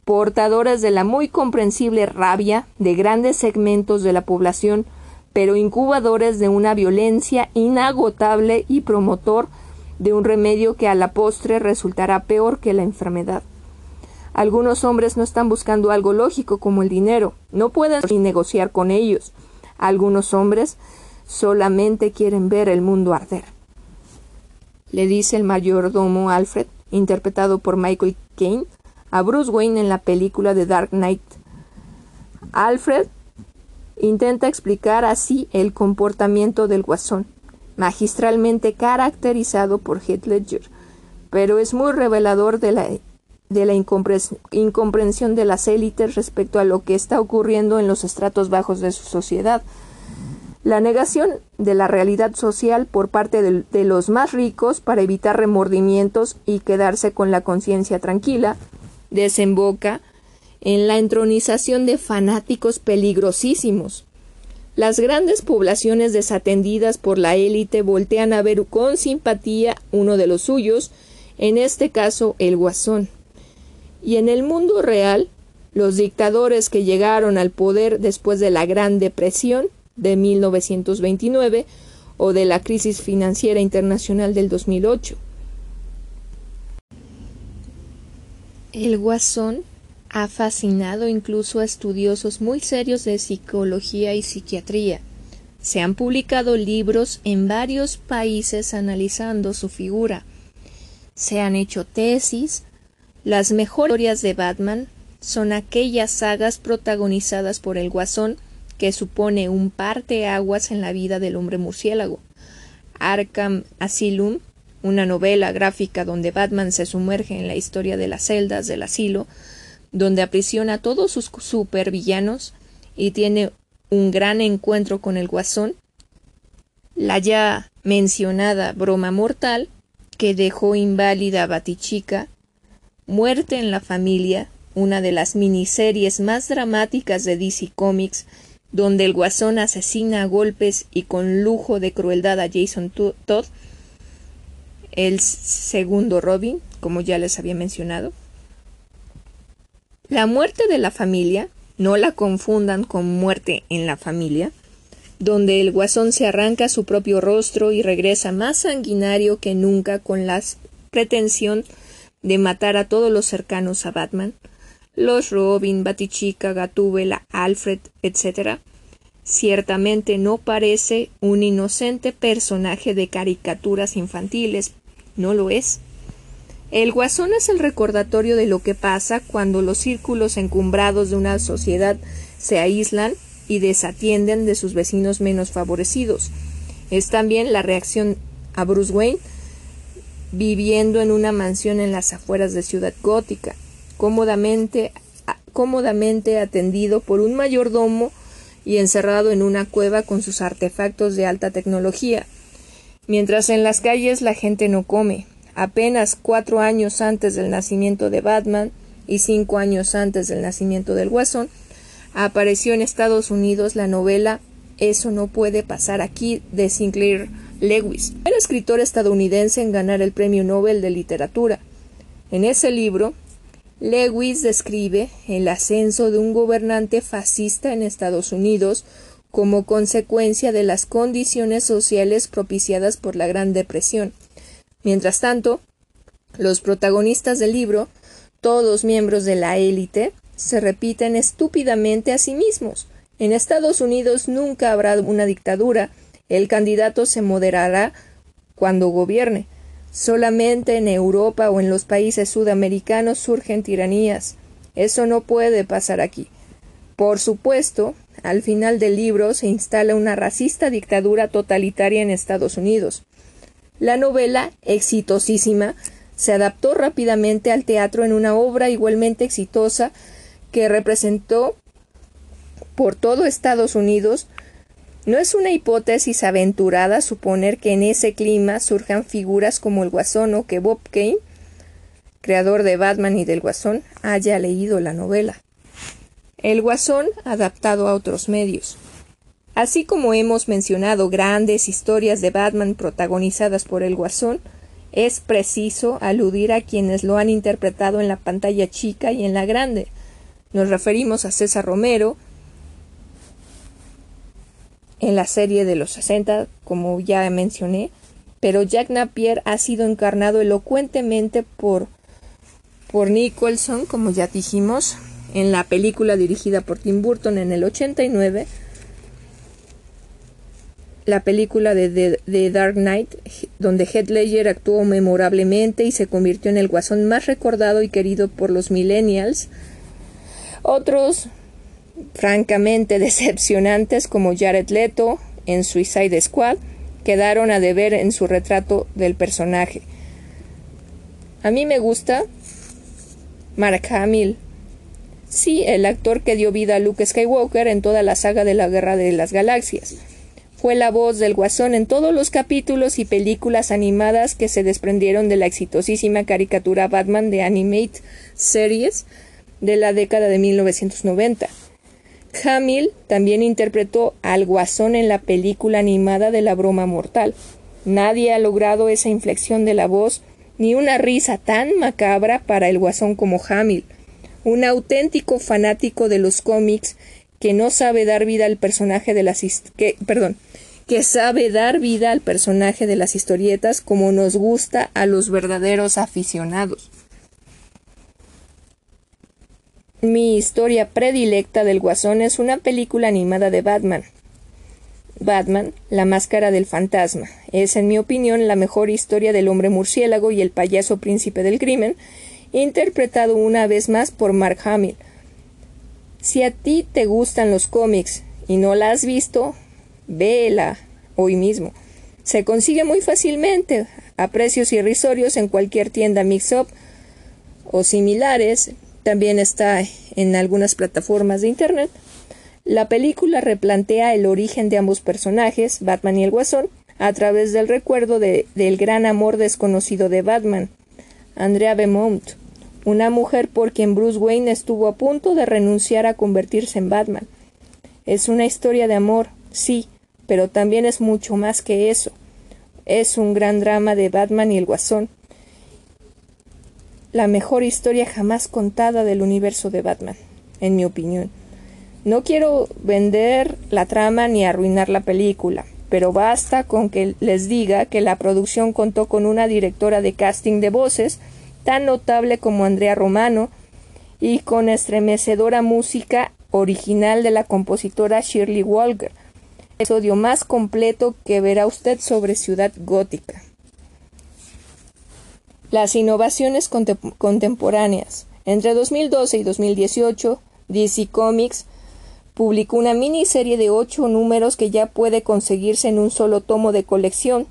portadores de la muy comprensible rabia de grandes segmentos de la población, pero incubadores de una violencia inagotable y promotor de un remedio que a la postre resultará peor que la enfermedad. Algunos hombres no están buscando algo lógico como el dinero, no pueden ni negociar con ellos. Algunos hombres solamente quieren ver el mundo arder. Le dice el mayordomo Alfred, interpretado por Michael Caine, a Bruce Wayne en la película de Dark Knight. Alfred intenta explicar así el comportamiento del guasón, magistralmente caracterizado por Heath Ledger, pero es muy revelador de la, de la incomprensión de las élites respecto a lo que está ocurriendo en los estratos bajos de su sociedad. La negación de la realidad social por parte de los más ricos para evitar remordimientos y quedarse con la conciencia tranquila, desemboca en la entronización de fanáticos peligrosísimos. Las grandes poblaciones desatendidas por la élite voltean a ver con simpatía uno de los suyos, en este caso el guasón. Y en el mundo real, los dictadores que llegaron al poder después de la Gran Depresión de 1929 o de la crisis financiera internacional del 2008. El guasón ha fascinado incluso a estudiosos muy serios de psicología y psiquiatría. Se han publicado libros en varios países analizando su figura. Se han hecho tesis, Las mejores historias de Batman son aquellas sagas protagonizadas por el Guasón que supone un parteaguas en la vida del hombre murciélago. Arkham Asylum, una novela gráfica donde Batman se sumerge en la historia de las celdas del asilo, donde aprisiona a todos sus supervillanos y tiene un gran encuentro con el Guasón. La ya mencionada broma mortal, que dejó inválida a Batichica, Muerte en la familia, una de las miniseries más dramáticas de DC Comics, donde el guasón asesina a golpes y con lujo de crueldad a Jason Todd, el segundo Robin, como ya les había mencionado. La muerte de la familia, no la confundan con muerte en la familia, donde el guasón se arranca su propio rostro y regresa más sanguinario que nunca con la pretensión de matar a todos los cercanos a Batman, los Robin, Batichica, Gatúbela, Alfred, etc., ciertamente no parece un inocente personaje de caricaturas infantiles, no lo es. El guasón es el recordatorio de lo que pasa cuando los círculos encumbrados de una sociedad se aíslan y desatienden de sus vecinos menos favorecidos. Es también la reacción a Bruce Wayne viviendo en una mansión en las afueras de Ciudad Gótica, cómodamente, cómodamente atendido por un mayordomo y encerrado en una cueva con sus artefactos de alta tecnología. Mientras en las calles la gente no come. Apenas cuatro años antes del nacimiento de Batman y cinco años antes del nacimiento del Guasón, apareció en Estados Unidos la novela Eso no puede pasar aquí de Sinclair Lewis, el escritor estadounidense en ganar el Premio Nobel de Literatura. En ese libro, Lewis describe el ascenso de un gobernante fascista en Estados Unidos como consecuencia de las condiciones sociales propiciadas por la Gran Depresión. Mientras tanto, los protagonistas del libro, todos miembros de la élite, se repiten estúpidamente a sí mismos. En Estados Unidos nunca habrá una dictadura, el candidato se moderará cuando gobierne. Solamente en Europa o en los países sudamericanos surgen tiranías. Eso no puede pasar aquí. Por supuesto, al final del libro se instala una racista dictadura totalitaria en Estados Unidos. La novela, exitosísima, se adaptó rápidamente al teatro en una obra igualmente exitosa que representó por todo Estados Unidos, no es una hipótesis aventurada suponer que en ese clima surjan figuras como el Guasón o que Bob Kane, creador de Batman y del Guasón, haya leído la novela. El Guasón adaptado a otros medios. Así como hemos mencionado grandes historias de Batman protagonizadas por el Guasón, es preciso aludir a quienes lo han interpretado en la pantalla chica y en la grande. Nos referimos a César Romero en la serie de los 60, como ya mencioné, pero Jack Napier ha sido encarnado elocuentemente por, por Nicholson, como ya dijimos, en la película dirigida por Tim Burton en el 89, la película de The, Dark Knight, donde Heath Ledger actuó memorablemente y se convirtió en el guasón más recordado y querido por los millennials, otros, francamente decepcionantes, como Jared Leto en Suicide Squad, quedaron a deber en su retrato del personaje. A mí me gusta Mark Hamill. Sí, el actor que dio vida a Luke Skywalker en toda la saga de la Guerra de las Galaxias. Fue la voz del Guasón en todos los capítulos y películas animadas que se desprendieron de la exitosísima caricatura Batman de Animate Series de la década de 1990. Hamill también interpretó al Guasón en la película animada de la broma mortal. Nadie ha logrado esa inflexión de la voz ni una risa tan macabra para el Guasón como Hamill, un auténtico fanático de los cómics que no sabe dar vida al personaje de las que, perdón, que sabe dar vida al personaje de las historietas como nos gusta a los verdaderos aficionados. Mi historia predilecta del Guasón es una película animada de Batman. Batman, la máscara del fantasma, es en mi opinión la mejor historia del hombre murciélago y el payaso príncipe del crimen, interpretado una vez más por Mark Hamill. Si a ti te gustan los cómics y no la has visto, véela hoy mismo. Se consigue muy fácilmente, a precios irrisorios en cualquier tienda mix-up o similares. También está en algunas plataformas de Internet. La película replantea el origen de ambos personajes, Batman y el Guasón, a través del recuerdo de, del gran amor desconocido de Batman, Andrea Beaumont, una mujer por quien Bruce Wayne estuvo a punto de renunciar a convertirse en Batman. Es una historia de amor, sí, pero también es mucho más que eso. Es un gran drama de Batman y el Guasón. La mejor historia jamás contada del universo de Batman, en mi opinión. No quiero vender la trama ni arruinar la película, pero basta con que les diga que la producción contó con una directora de casting de voces tan notable como Andrea Romano y con estremecedora música original de la compositora Shirley Walker. El episodio más completo que verá usted sobre Ciudad Gótica. Las innovaciones contemporáneas. Entre 2012 y 2018, DC Comics publicó una miniserie de ocho números que ya puede conseguirse en un solo tomo de colección,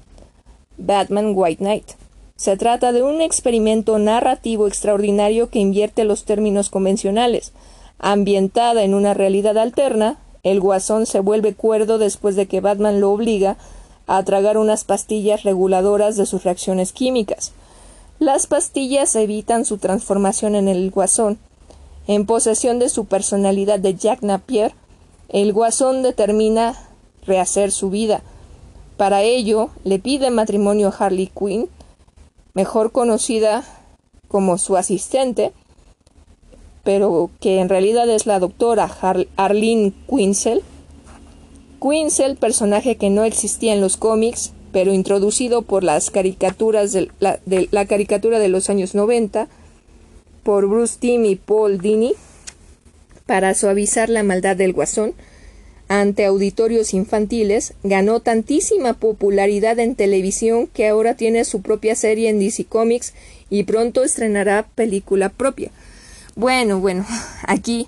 Batman White Knight. Se trata de un experimento narrativo extraordinario que invierte los términos convencionales. Ambientada en una realidad alterna, el guasón se vuelve cuerdo después de que Batman lo obliga a tragar unas pastillas reguladoras de sus reacciones químicas. Las pastillas evitan su transformación en el guasón, en posesión de su personalidad de Jack Napier, el guasón determina rehacer su vida. Para ello, le pide matrimonio a Harley Quinn, mejor conocida como su asistente, pero que en realidad es la doctora Arlene Quinzel. Quinzel, personaje que no existía en los cómics, pero introducido por las caricaturas de la, caricatura de los años 90, por Bruce Timm y Paul Dini para suavizar la maldad del guasón ante auditorios infantiles, ganó tantísima popularidad en televisión que ahora tiene su propia serie en DC Comics y pronto estrenará película propia. Bueno, bueno, aquí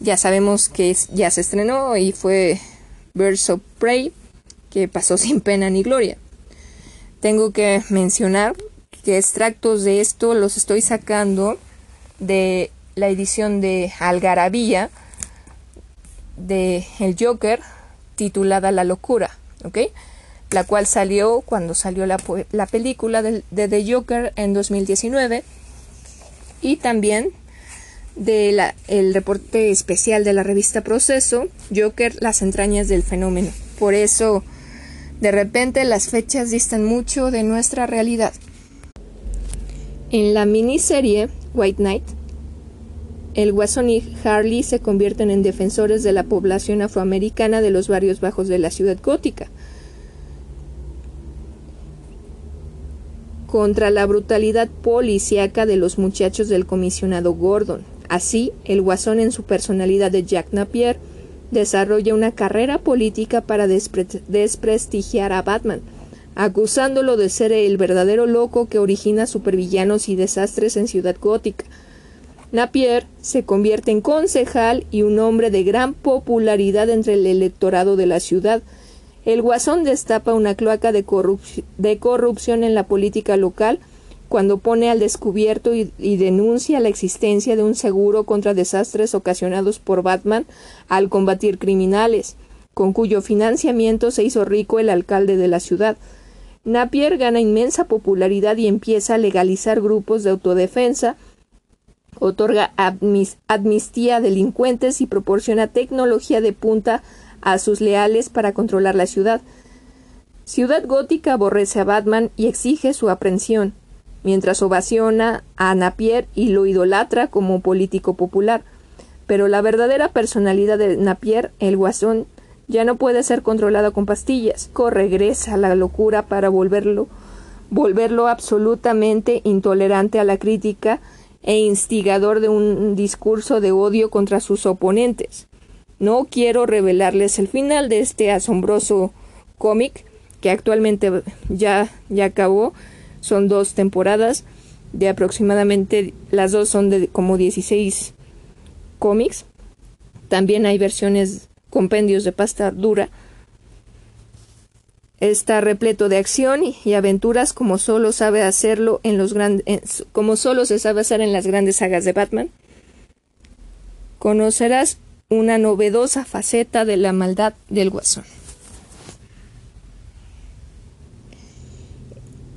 ya sabemos que ya se estrenó y fue Birds of Prey, que pasó sin pena ni gloria. Tengo que mencionar que extractos de esto los estoy sacando de la edición de Algarabía de El Joker titulada La Locura, ¿ok? La cual salió cuando salió la, la película de, de, The Joker en 2019 y también de la, el reporte especial de la revista Proceso, Joker, las entrañas del fenómeno. Por eso, de repente, las fechas distan mucho de nuestra realidad. En la miniserie White Knight, el Guasón y Harley se convierten en defensores de la población afroamericana de los barrios bajos de la ciudad gótica. contra la brutalidad policíaca de los muchachos del comisionado Gordon. Así, el Guasón en su personalidad de Jack Napier desarrolla una carrera política para despre desprestigiar a Batman, acusándolo de ser el verdadero loco que origina supervillanos y desastres en Ciudad Gótica. Napier se convierte en concejal y un hombre de gran popularidad entre el electorado de la ciudad. El Guasón destapa una cloaca de corrupción en la política local cuando pone al descubierto y, denuncia la existencia de un seguro contra desastres ocasionados por Batman al combatir criminales, con cuyo financiamiento se hizo rico el alcalde de la ciudad. Napier gana inmensa popularidad y empieza a legalizar grupos de autodefensa, otorga amnistía a delincuentes y proporciona tecnología de punta a sus leales para controlar la ciudad. Ciudad Gótica aborrece a Batman y exige su aprehensión, mientras ovaciona a Napier y lo idolatra como político popular. Pero la verdadera personalidad de Napier, el guasón, ya no puede ser controlado con pastillas. Regresa a la locura para volverlo, volverlo absolutamente intolerante a la crítica e instigador de un discurso de odio contra sus oponentes. No quiero revelarles el final de este asombroso cómic que actualmente ya, ya acabó. Son dos temporadas de aproximadamente, las dos son de como 16 cómics. También hay versiones, compendios de pasta dura. Está repleto de acción y, aventuras como solo sabe hacerlo en los grandes, como solo se sabe hacer en las grandes sagas de Batman. Conocerás una novedosa faceta de la maldad del guasón.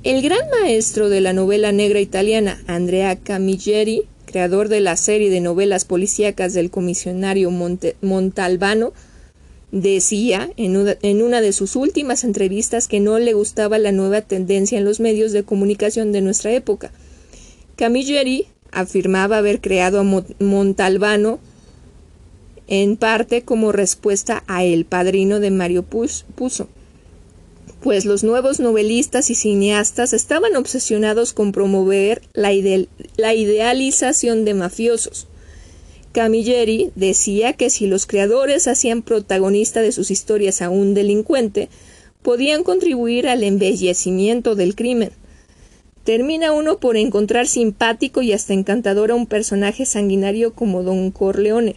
El gran maestro de la novela negra italiana, Andrea Camilleri, creador de la serie de novelas policíacas del comisionario Montalbano, decía en una, de sus últimas entrevistas que no le gustaba la nueva tendencia en los medios de comunicación de nuestra época. Camilleri afirmaba haber creado a Montalbano en parte como respuesta a El padrino de Mario Puzo, pues los nuevos novelistas y cineastas estaban obsesionados con promover la, idealización de mafiosos. Camilleri decía que si los creadores hacían protagonista de sus historias a un delincuente, podían contribuir al embellecimiento del crimen. Termina uno por encontrar simpático y hasta encantador a un personaje sanguinario como Don Corleone,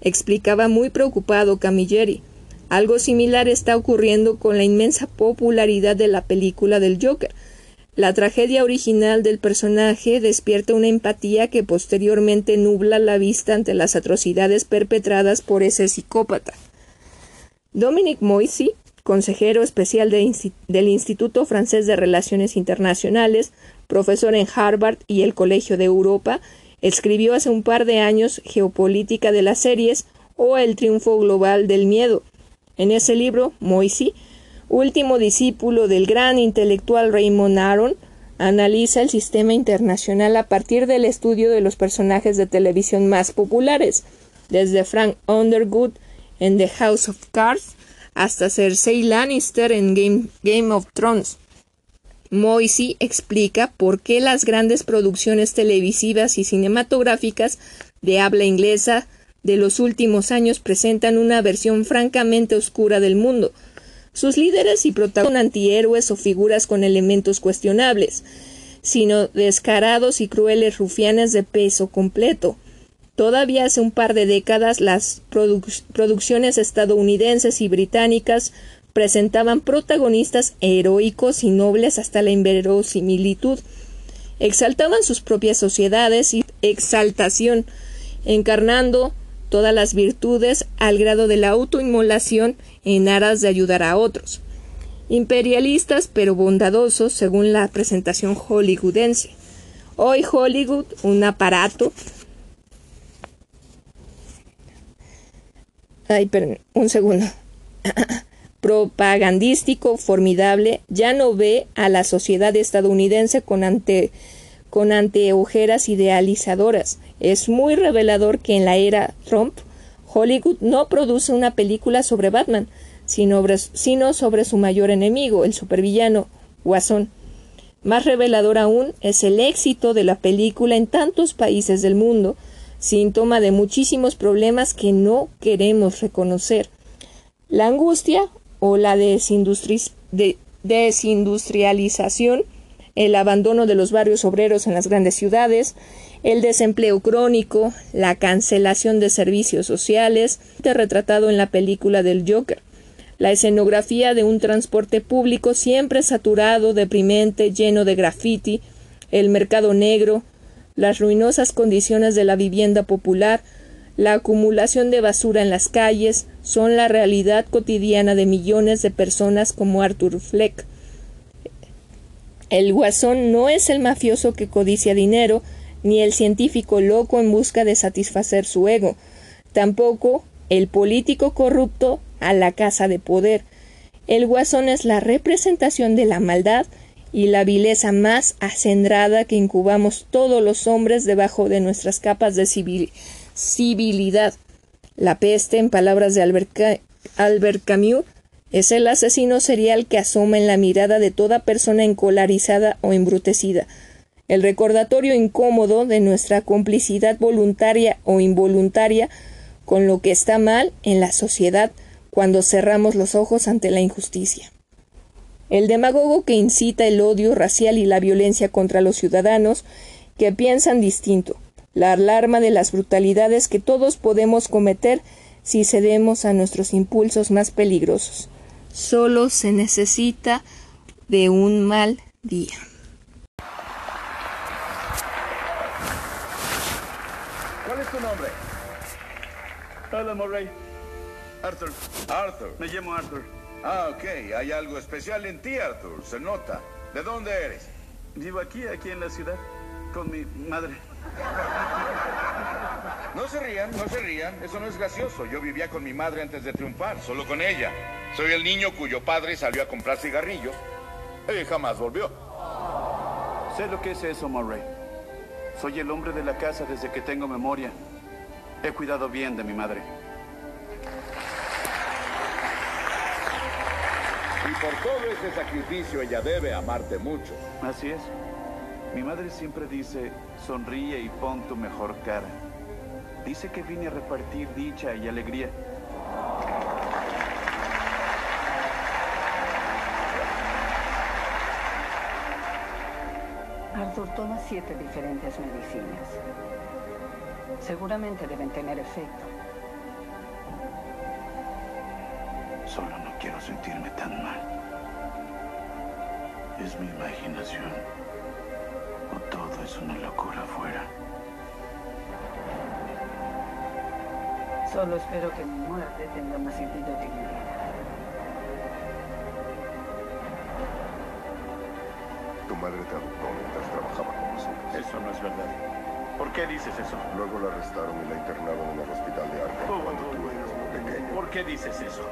explicaba muy preocupado Camilleri. Algo similar está ocurriendo con la inmensa popularidad de la película del Joker. La tragedia original del personaje despierta una empatía que posteriormente nubla la vista ante las atrocidades perpetradas por ese psicópata. Dominic Moisy, consejero especial del Instituto Francés de Relaciones Internacionales, profesor en Harvard y el Colegio de Europa, Escribió hace un par de años Geopolítica de las series o El triunfo global del miedo. En ese libro, Moisy, último discípulo del gran intelectual Raymond Aron, analiza el sistema internacional a partir del estudio de los personajes de televisión más populares, desde Frank Underwood en The House of Cards hasta Cersei Lannister en Game, Game of Thrones. Moisy explica por qué las grandes producciones televisivas y cinematográficas de habla inglesa de los últimos años presentan una versión francamente oscura del mundo. Sus líderes y protagonistas son antihéroes o figuras con elementos cuestionables, sino descarados y crueles rufianes de peso completo. Todavía hace un par de décadas las producciones estadounidenses y británicas presentaban protagonistas heroicos y nobles hasta la inverosimilitud. Exaltaban sus propias sociedades y exaltación, encarnando todas las virtudes al grado de la autoinmolación en aras de ayudar a otros. Imperialistas pero bondadosos según la presentación hollywoodense. Hoy Hollywood, un aparato. Ay, perdón, un segundo. propagandístico formidable ya no ve a la sociedad estadounidense con, ante, con anteojeras idealizadoras. Es muy revelador que en la era Trump, Hollywood no produce una película sobre Batman, sino, sobre su mayor enemigo, el supervillano, Guasón. Más revelador aún es el éxito de la película en tantos países del mundo, síntoma de muchísimos problemas que no queremos reconocer. La angustia o la desindustrialización, el abandono de los barrios obreros en las grandes ciudades, el desempleo crónico, la cancelación de servicios sociales, retratado en la película del Joker, la escenografía de un transporte público siempre saturado, deprimente, lleno de graffiti, el mercado negro, las ruinosas condiciones de la vivienda popular, la acumulación de basura en las calles son la realidad cotidiana de millones de personas como Arthur Fleck. El guasón no es el mafioso que codicia dinero, ni el científico loco en busca de satisfacer su ego, tampoco el político corrupto a la casa de poder. El guasón es la representación de la maldad y la vileza más acendrada que incubamos todos los hombres debajo de nuestras capas de civil civilidad. La peste, en palabras de Albert, Camus, es el asesino serial que asoma en la mirada de toda persona encolarizada o embrutecida. El recordatorio incómodo de nuestra complicidad voluntaria o involuntaria con lo que está mal en la sociedad cuando cerramos los ojos ante la injusticia. El demagogo que incita el odio racial y la violencia contra los ciudadanos que piensan distinto, la alarma de las brutalidades que todos podemos cometer si cedemos a nuestros impulsos más peligrosos. Solo se necesita de un mal día. ¿Cuál es tu nombre? Hola, Murray. Arthur. Arthur. Me llamo Arthur. Ah, ok. Hay algo especial en ti, Arthur. Se nota. ¿De dónde eres? Vivo aquí, aquí en la ciudad, con mi madre. No se rían, no se rían. Eso no es gracioso. Yo vivía con mi madre antes de triunfar, solo con ella. Soy el niño cuyo padre salió a comprar cigarrillos y jamás volvió. Sé lo que es eso, Murray. Soy el hombre de la casa desde que tengo memoria. He cuidado bien de mi madre. Y por todo ese sacrificio ella debe amarte mucho. Así es. Mi madre siempre dice, sonríe y pon tu mejor cara. Dice que vine a repartir dicha y alegría. Arthur toma siete diferentes medicinas. Seguramente deben tener efecto. Solo no quiero sentirme tan mal. Es mi imaginación. Todo es una locura afuera. Solo espero que mi muerte tenga más sentido que mi vida. Tu madre te adoptó mientras trabajaba con nosotros. Eso no es verdad. ¿Por qué dices eso? Luego la arrestaron y la internaron en el hospital de Arkham Oh, cuando oh, tú oh, eras oh. pequeño. ¿Por qué dices eso?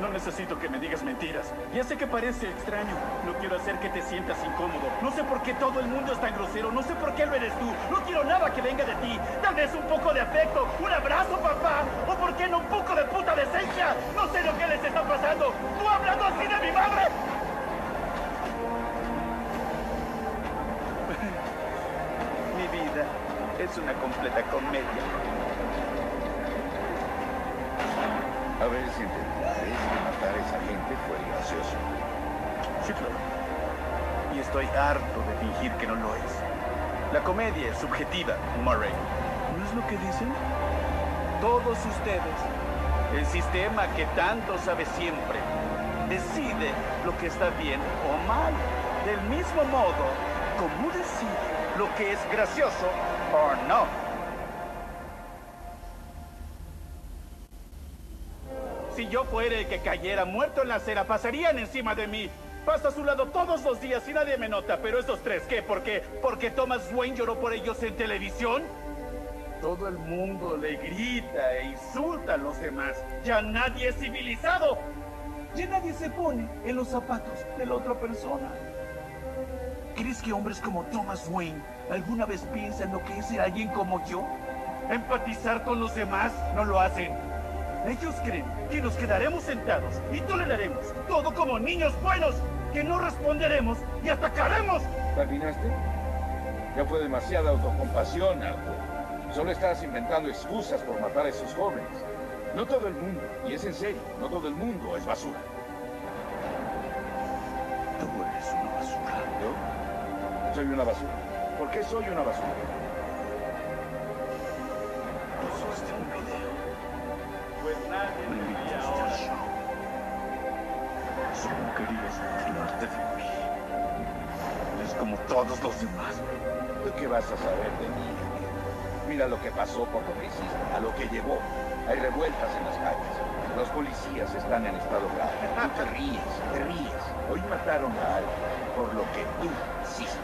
No necesito que me digas mentiras. Ya sé que parece extraño. No quiero hacer que te sientas incómodo. No sé por qué todo el mundo es tan grosero. No sé por qué lo eres tú. No quiero nada que venga de ti. Tal vez un poco de afecto. Un abrazo, papá. O por qué no un poco de puta decencia. No sé lo que les está pasando. ¿Tú hablando así de mi madre? Mi vida es una completa comedia. A ver si entendí. ¿Crees que matar a esa gente fue gracioso? Sí, claro. Y estoy harto de fingir que no lo es. La comedia es subjetiva, Murray. ¿No es lo que dicen? Todos ustedes, el sistema que tanto sabe siempre, decide lo que está bien o mal. Del mismo modo, como decide lo que es gracioso o no. Si yo fuera el que cayera muerto en la acera, pasarían encima de mí. Paso a su lado todos los días y nadie me nota. Pero esos tres, ¿qué? ¿Por qué? ¿Porque Thomas Wayne lloró por ellos en televisión? Todo el mundo le grita e insulta a los demás. Ya nadie es civilizado. Ya nadie se pone en los zapatos de la otra persona. ¿Crees que hombres como Thomas Wayne alguna vez piensan lo que es ser alguien como yo? ¿Empatizar con los demás? No lo hacen. Ellos creen que nos quedaremos sentados y toleraremos todo como niños buenos, que no responderemos y atacaremos. ¿Terminaste? Ya fue demasiada autocompasión, Arthur. Solo estás inventando excusas por matar a esos jóvenes. No todo el mundo, y es en serio, no todo el mundo es basura. Tú eres una basura. ¿Yo? Soy una basura. ¿Por qué soy una basura? Pusiste un video. Querías burlarte de mí. Eres como todos los demás. ¿Tú qué vas a saber de mí? Mira lo que pasó por lo que hiciste, a lo que llevó. Hay revueltas en las calles. Los policías están en estado grave. Tú te ríes, te ríes. Hoy mataron a alguien por lo que tú hiciste.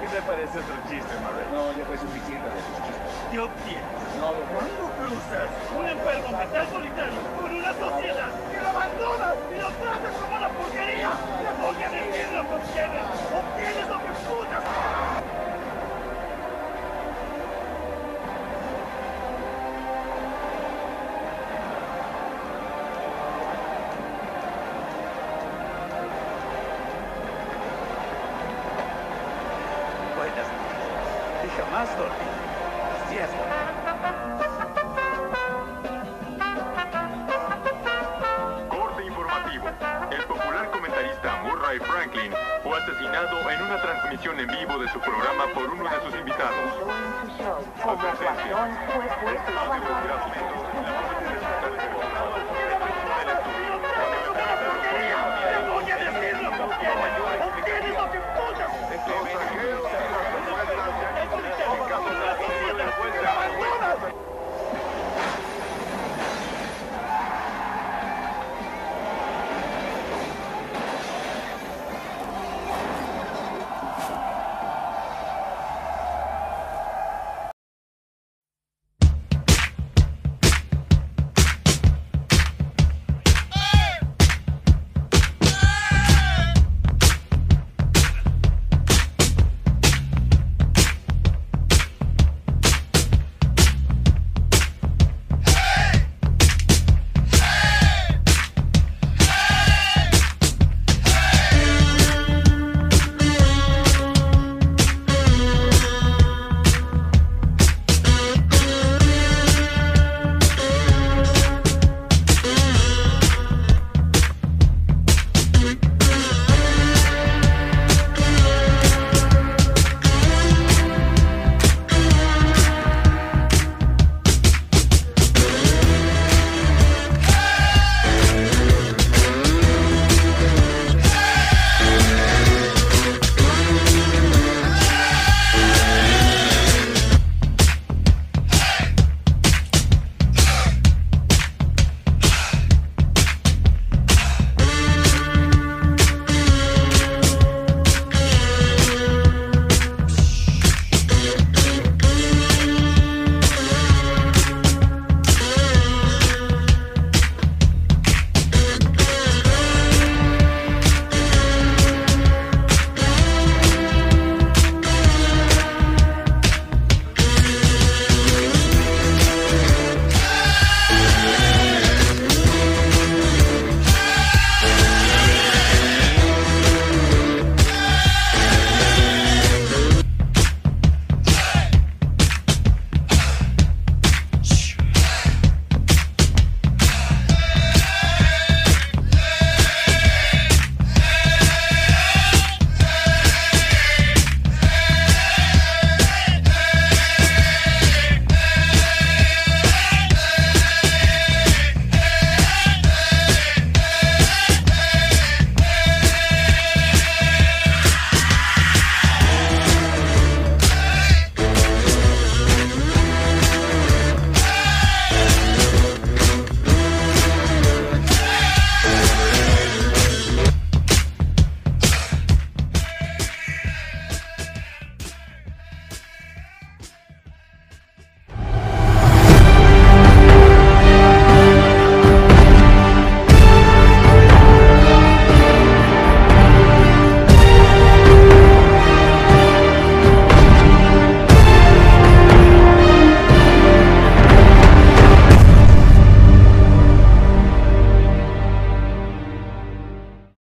¿Qué te parece otro chiste, Murray? No, ya fue suficiente de chistes. ¿Qué obtienes? Cuando cruzas un enfermo mental solitario con una sociedad que lo abandona y lo trata como una porquería, te voy a decir lo que. Obtienes